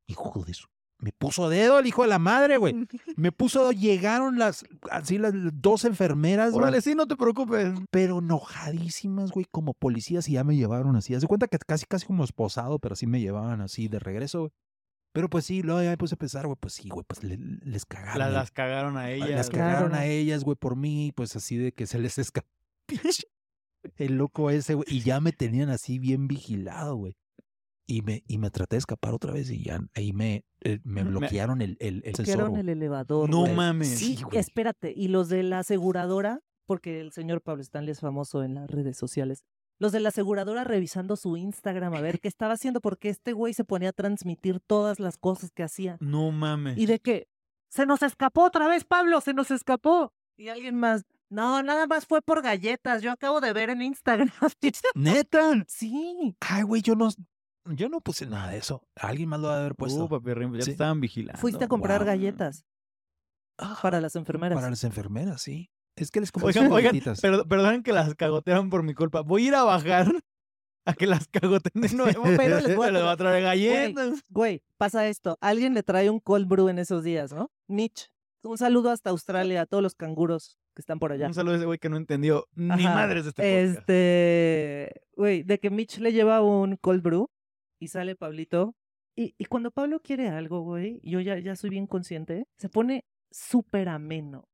hijo de eso. Me puso dedo el hijo de la madre, güey. Me puso, llegaron las, así las dos enfermeras, Órale, sí, no te preocupes. pero enojadísimas, güey, como policías y ya me llevaron así. Haz de cuenta que casi, casi como esposado, pero sí me llevaban así de regreso, güey. Pero pues sí, luego ya me puse a pensar, güey, pues sí, güey, pues le- les cagaron. Las, las cagaron a ellas. las cagaron a ellas, güey, por mí, pues así de que se les escapó. El loco ese, güey. Y ya me tenían así bien vigilado, güey. Y me, y me traté de escapar otra vez y ya ahí me, eh, me Me- bloquearon el, el, el sensor, Bloquearon güey. el elevador. No güey. mames. Sí, Sí, güey. espérate. Y los de la aseguradora, porque el señor Pablo Stanley es famoso en las redes sociales. Los de la aseguradora revisando su Instagram a ver qué estaba haciendo, porque este güey se ponía a transmitir todas las cosas que hacía. No mames. Y de que se nos escapó otra vez, Pablo, se nos escapó. Y alguien más, no, nada más fue por galletas. Yo acabo de ver en Instagram. ¡Neta! sí. Ay, güey, yo no... yo no puse nada de eso. Alguien más lo va a haber puesto. Uh, papi ya Sí. te estaban vigilando. Fuiste a comprar wow. galletas Ah, para las enfermeras. para las enfermeras, sí. Es que les Oigan, oigan, galletitas. perdo- perdonen que las cagotearon por mi culpa. Voy a ir a bajar a que las cagoteen de nuevo. Pero les voy a les voy a traer Güey, galletas. Güey, pasa esto. Alguien le trae un cold brew en esos días, ¿no? Mitch. Un saludo hasta Australia a todos los canguros que están por allá. Un saludo a ese güey que no entendió ni madres de este podcast. Este, güey, de que Mitch le lleva un cold brew y sale Pablito. Y, y cuando Pablo quiere algo, güey, yo ya, ya soy bien consciente, se pone súper ameno.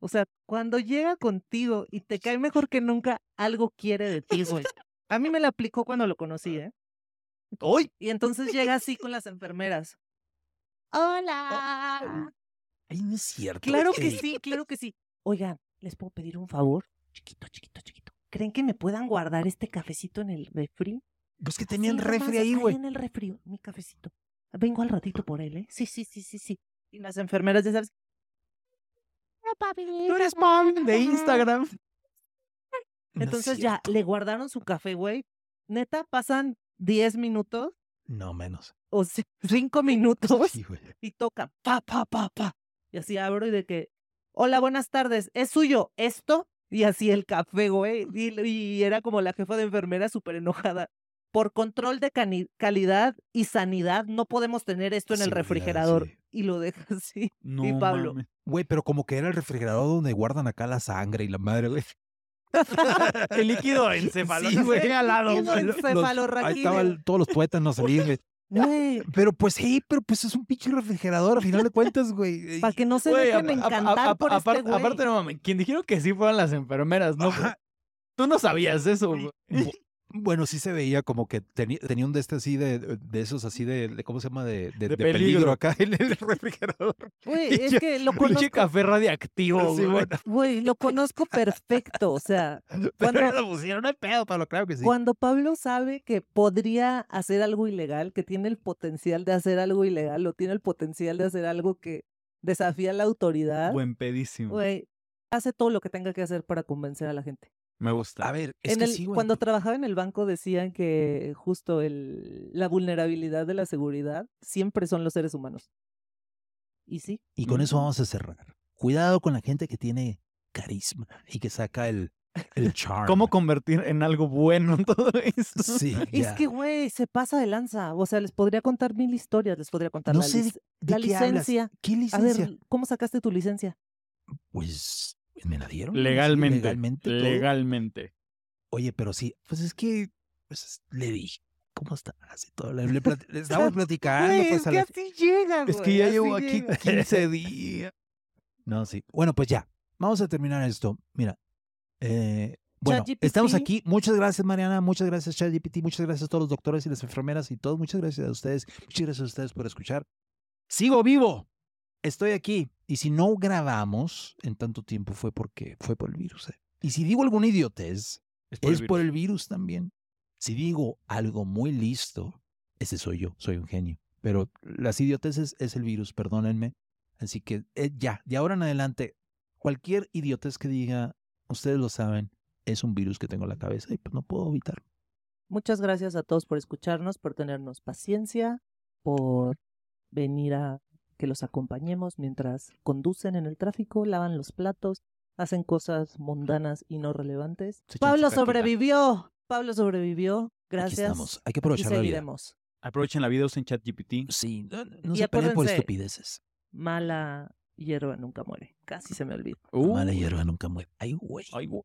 O sea, cuando llega contigo y te cae mejor que nunca, algo quiere de ti, güey. A mí me la aplicó cuando lo conocí, ¿eh? ¡Uy! Y entonces llega así con las enfermeras. Hola. Ay, no es cierto. Claro que sí, claro que sí. Oigan, ¿les puedo pedir un favor? Chiquito, chiquito, chiquito. ¿Creen que me puedan guardar este cafecito en el refri? Pues que tenían refri ahí, güey. en el refri, mi cafecito. Vengo al ratito por él, ¿eh? Sí, sí, sí, sí, sí. Y las enfermeras, ya sabes. Tú eres mom de Instagram. No Entonces ya le guardaron su café, güey. Neta, pasan 10 minutos No, menos. o 5 minutos Sí, y toca pa, pa, pa, pa. Y así abro y de que, hola, buenas tardes, ¿es suyo esto? Y así el café, güey. Y, y era como la jefa de enfermera súper enojada. Por control de calidad y sanidad, no podemos tener esto en el refrigerador. sí. Y lo deja así. No, Y Pablo. Güey, pero como que era el refrigerador donde guardan acá la sangre y la madre, güey. El líquido encefalo. Sí, güey. al lado. Ahí estaban todos los tuétanos ahí, güey. Pero pues sí, pero pues es un pinche refrigerador, a final de cuentas, güey. para que no se Güey, dejen apa- encantar por este aparte, güey. aparte, no mames. Quien dijeron que sí fueron las enfermeras, ¿no? Tú no sabías eso, güey. Bu- Bueno, sí se veía como que tenía, tenía un de este así de, de esos así de, de- ¿cómo se llama? De, de- De de peligro. peligro. acá en el refrigerador. Güey, es yo- que lo Pinche conozco. café radiactivo, Sí, güey. bueno. Güey, lo conozco perfecto. O sea, Pero Cuando- lo pusieron al pedo, Pablo, claro que sí. Cuando Pablo sabe que podría hacer algo ilegal, que tiene el potencial de hacer algo ilegal o tiene el potencial de hacer algo que desafía la autoridad, Buen pedísimo. güey, hace todo lo que tenga que hacer para convencer a la gente. Me gusta. A ver, es En que el- sí, güey. cuando trabajaba en el banco decían que justo el, la vulnerabilidad de la seguridad siempre son los seres humanos. Y sí, Y con eso Mm. vamos a cerrar. Cuidado con la gente que tiene carisma y que saca el, el charm. ¿Cómo convertir en algo bueno todo esto? Sí, es que, güey, se pasa de lanza. O sea, les podría contar mil historias, les podría contar No la, sé lic- ¿De la qué hablas? licencia. ¿Qué A licencia? ver, ¿cómo sacaste tu licencia? Pues me la dieron. sí, Legalmente. legalmente. Legalmente. Oye, pero sí, pues es que pues, le dije, ¿cómo estás? Y todo. Le, le plati- le estábamos platicando. Güey, pues, es a que la- así llega, Es que güey, ya llevo aquí llega. 15 días. No, sí. Bueno, pues ya. Vamos a terminar esto. Mira. eh, bueno, ChatGPT. estamos aquí. Muchas gracias, Mariana. Muchas gracias, ChatGPT. Muchas gracias a todos los doctores y las enfermeras y todos. Muchas gracias a ustedes. Muchas gracias a ustedes por escuchar. Sigo vivo. Estoy aquí. Y si no grabamos en tanto tiempo fue porque fue por el virus. eh. Y si digo alguna idiotez, es por el virus también. Si digo algo muy listo, ese soy yo, soy un genio. Pero las idioteces es el virus, perdónenme. Así que eh, ya, de ahora en adelante, cualquier idiotez que diga, ustedes lo saben, es un virus que tengo en la cabeza y pues no puedo evitarlo. Muchas gracias a todos por escucharnos, por tenernos paciencia, por venir a que los acompañemos mientras conducen en el tráfico, lavan los platos, hacen cosas mundanas y no relevantes. Se Pablo sobrevivió. Pablo sobrevivió. Aquí Gracias. estamos, hay que y aprovechar la vida. Aprovechen la vida, usen ChatGPT. Sí, no, no Y se peleen por estupideces. Mala hierba nunca muere. Casi se me olvida. Mala hierba nunca muere. Ay, güey. ay, güey.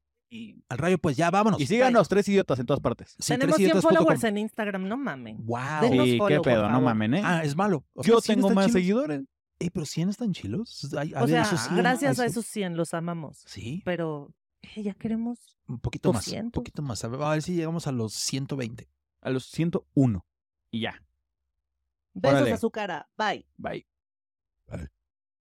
Al rayo, pues ya, vámonos. Y síganos, tres idiotas en todas partes. Sí, Tenemos 100 tresidiotas.com. followers en Instagram, no mamen. Wow. Denos Sí, follow, qué por pedo, no favor. mamen, ¿eh? Ah, es malo. O Yo sea, 100 tengo están más chilos. seguidores. Eh, pero 100 están chilos. Ay, a O ver, sea, esos 100, gracias a esos 100 los amamos. Sí, Pero eh, ya queremos. un poquito más. Un 200. poquito más. A ver, a ver si llegamos a los 120. A los 101. Y ya. Besos Órale. a su cara. Bye. Bye. Bye.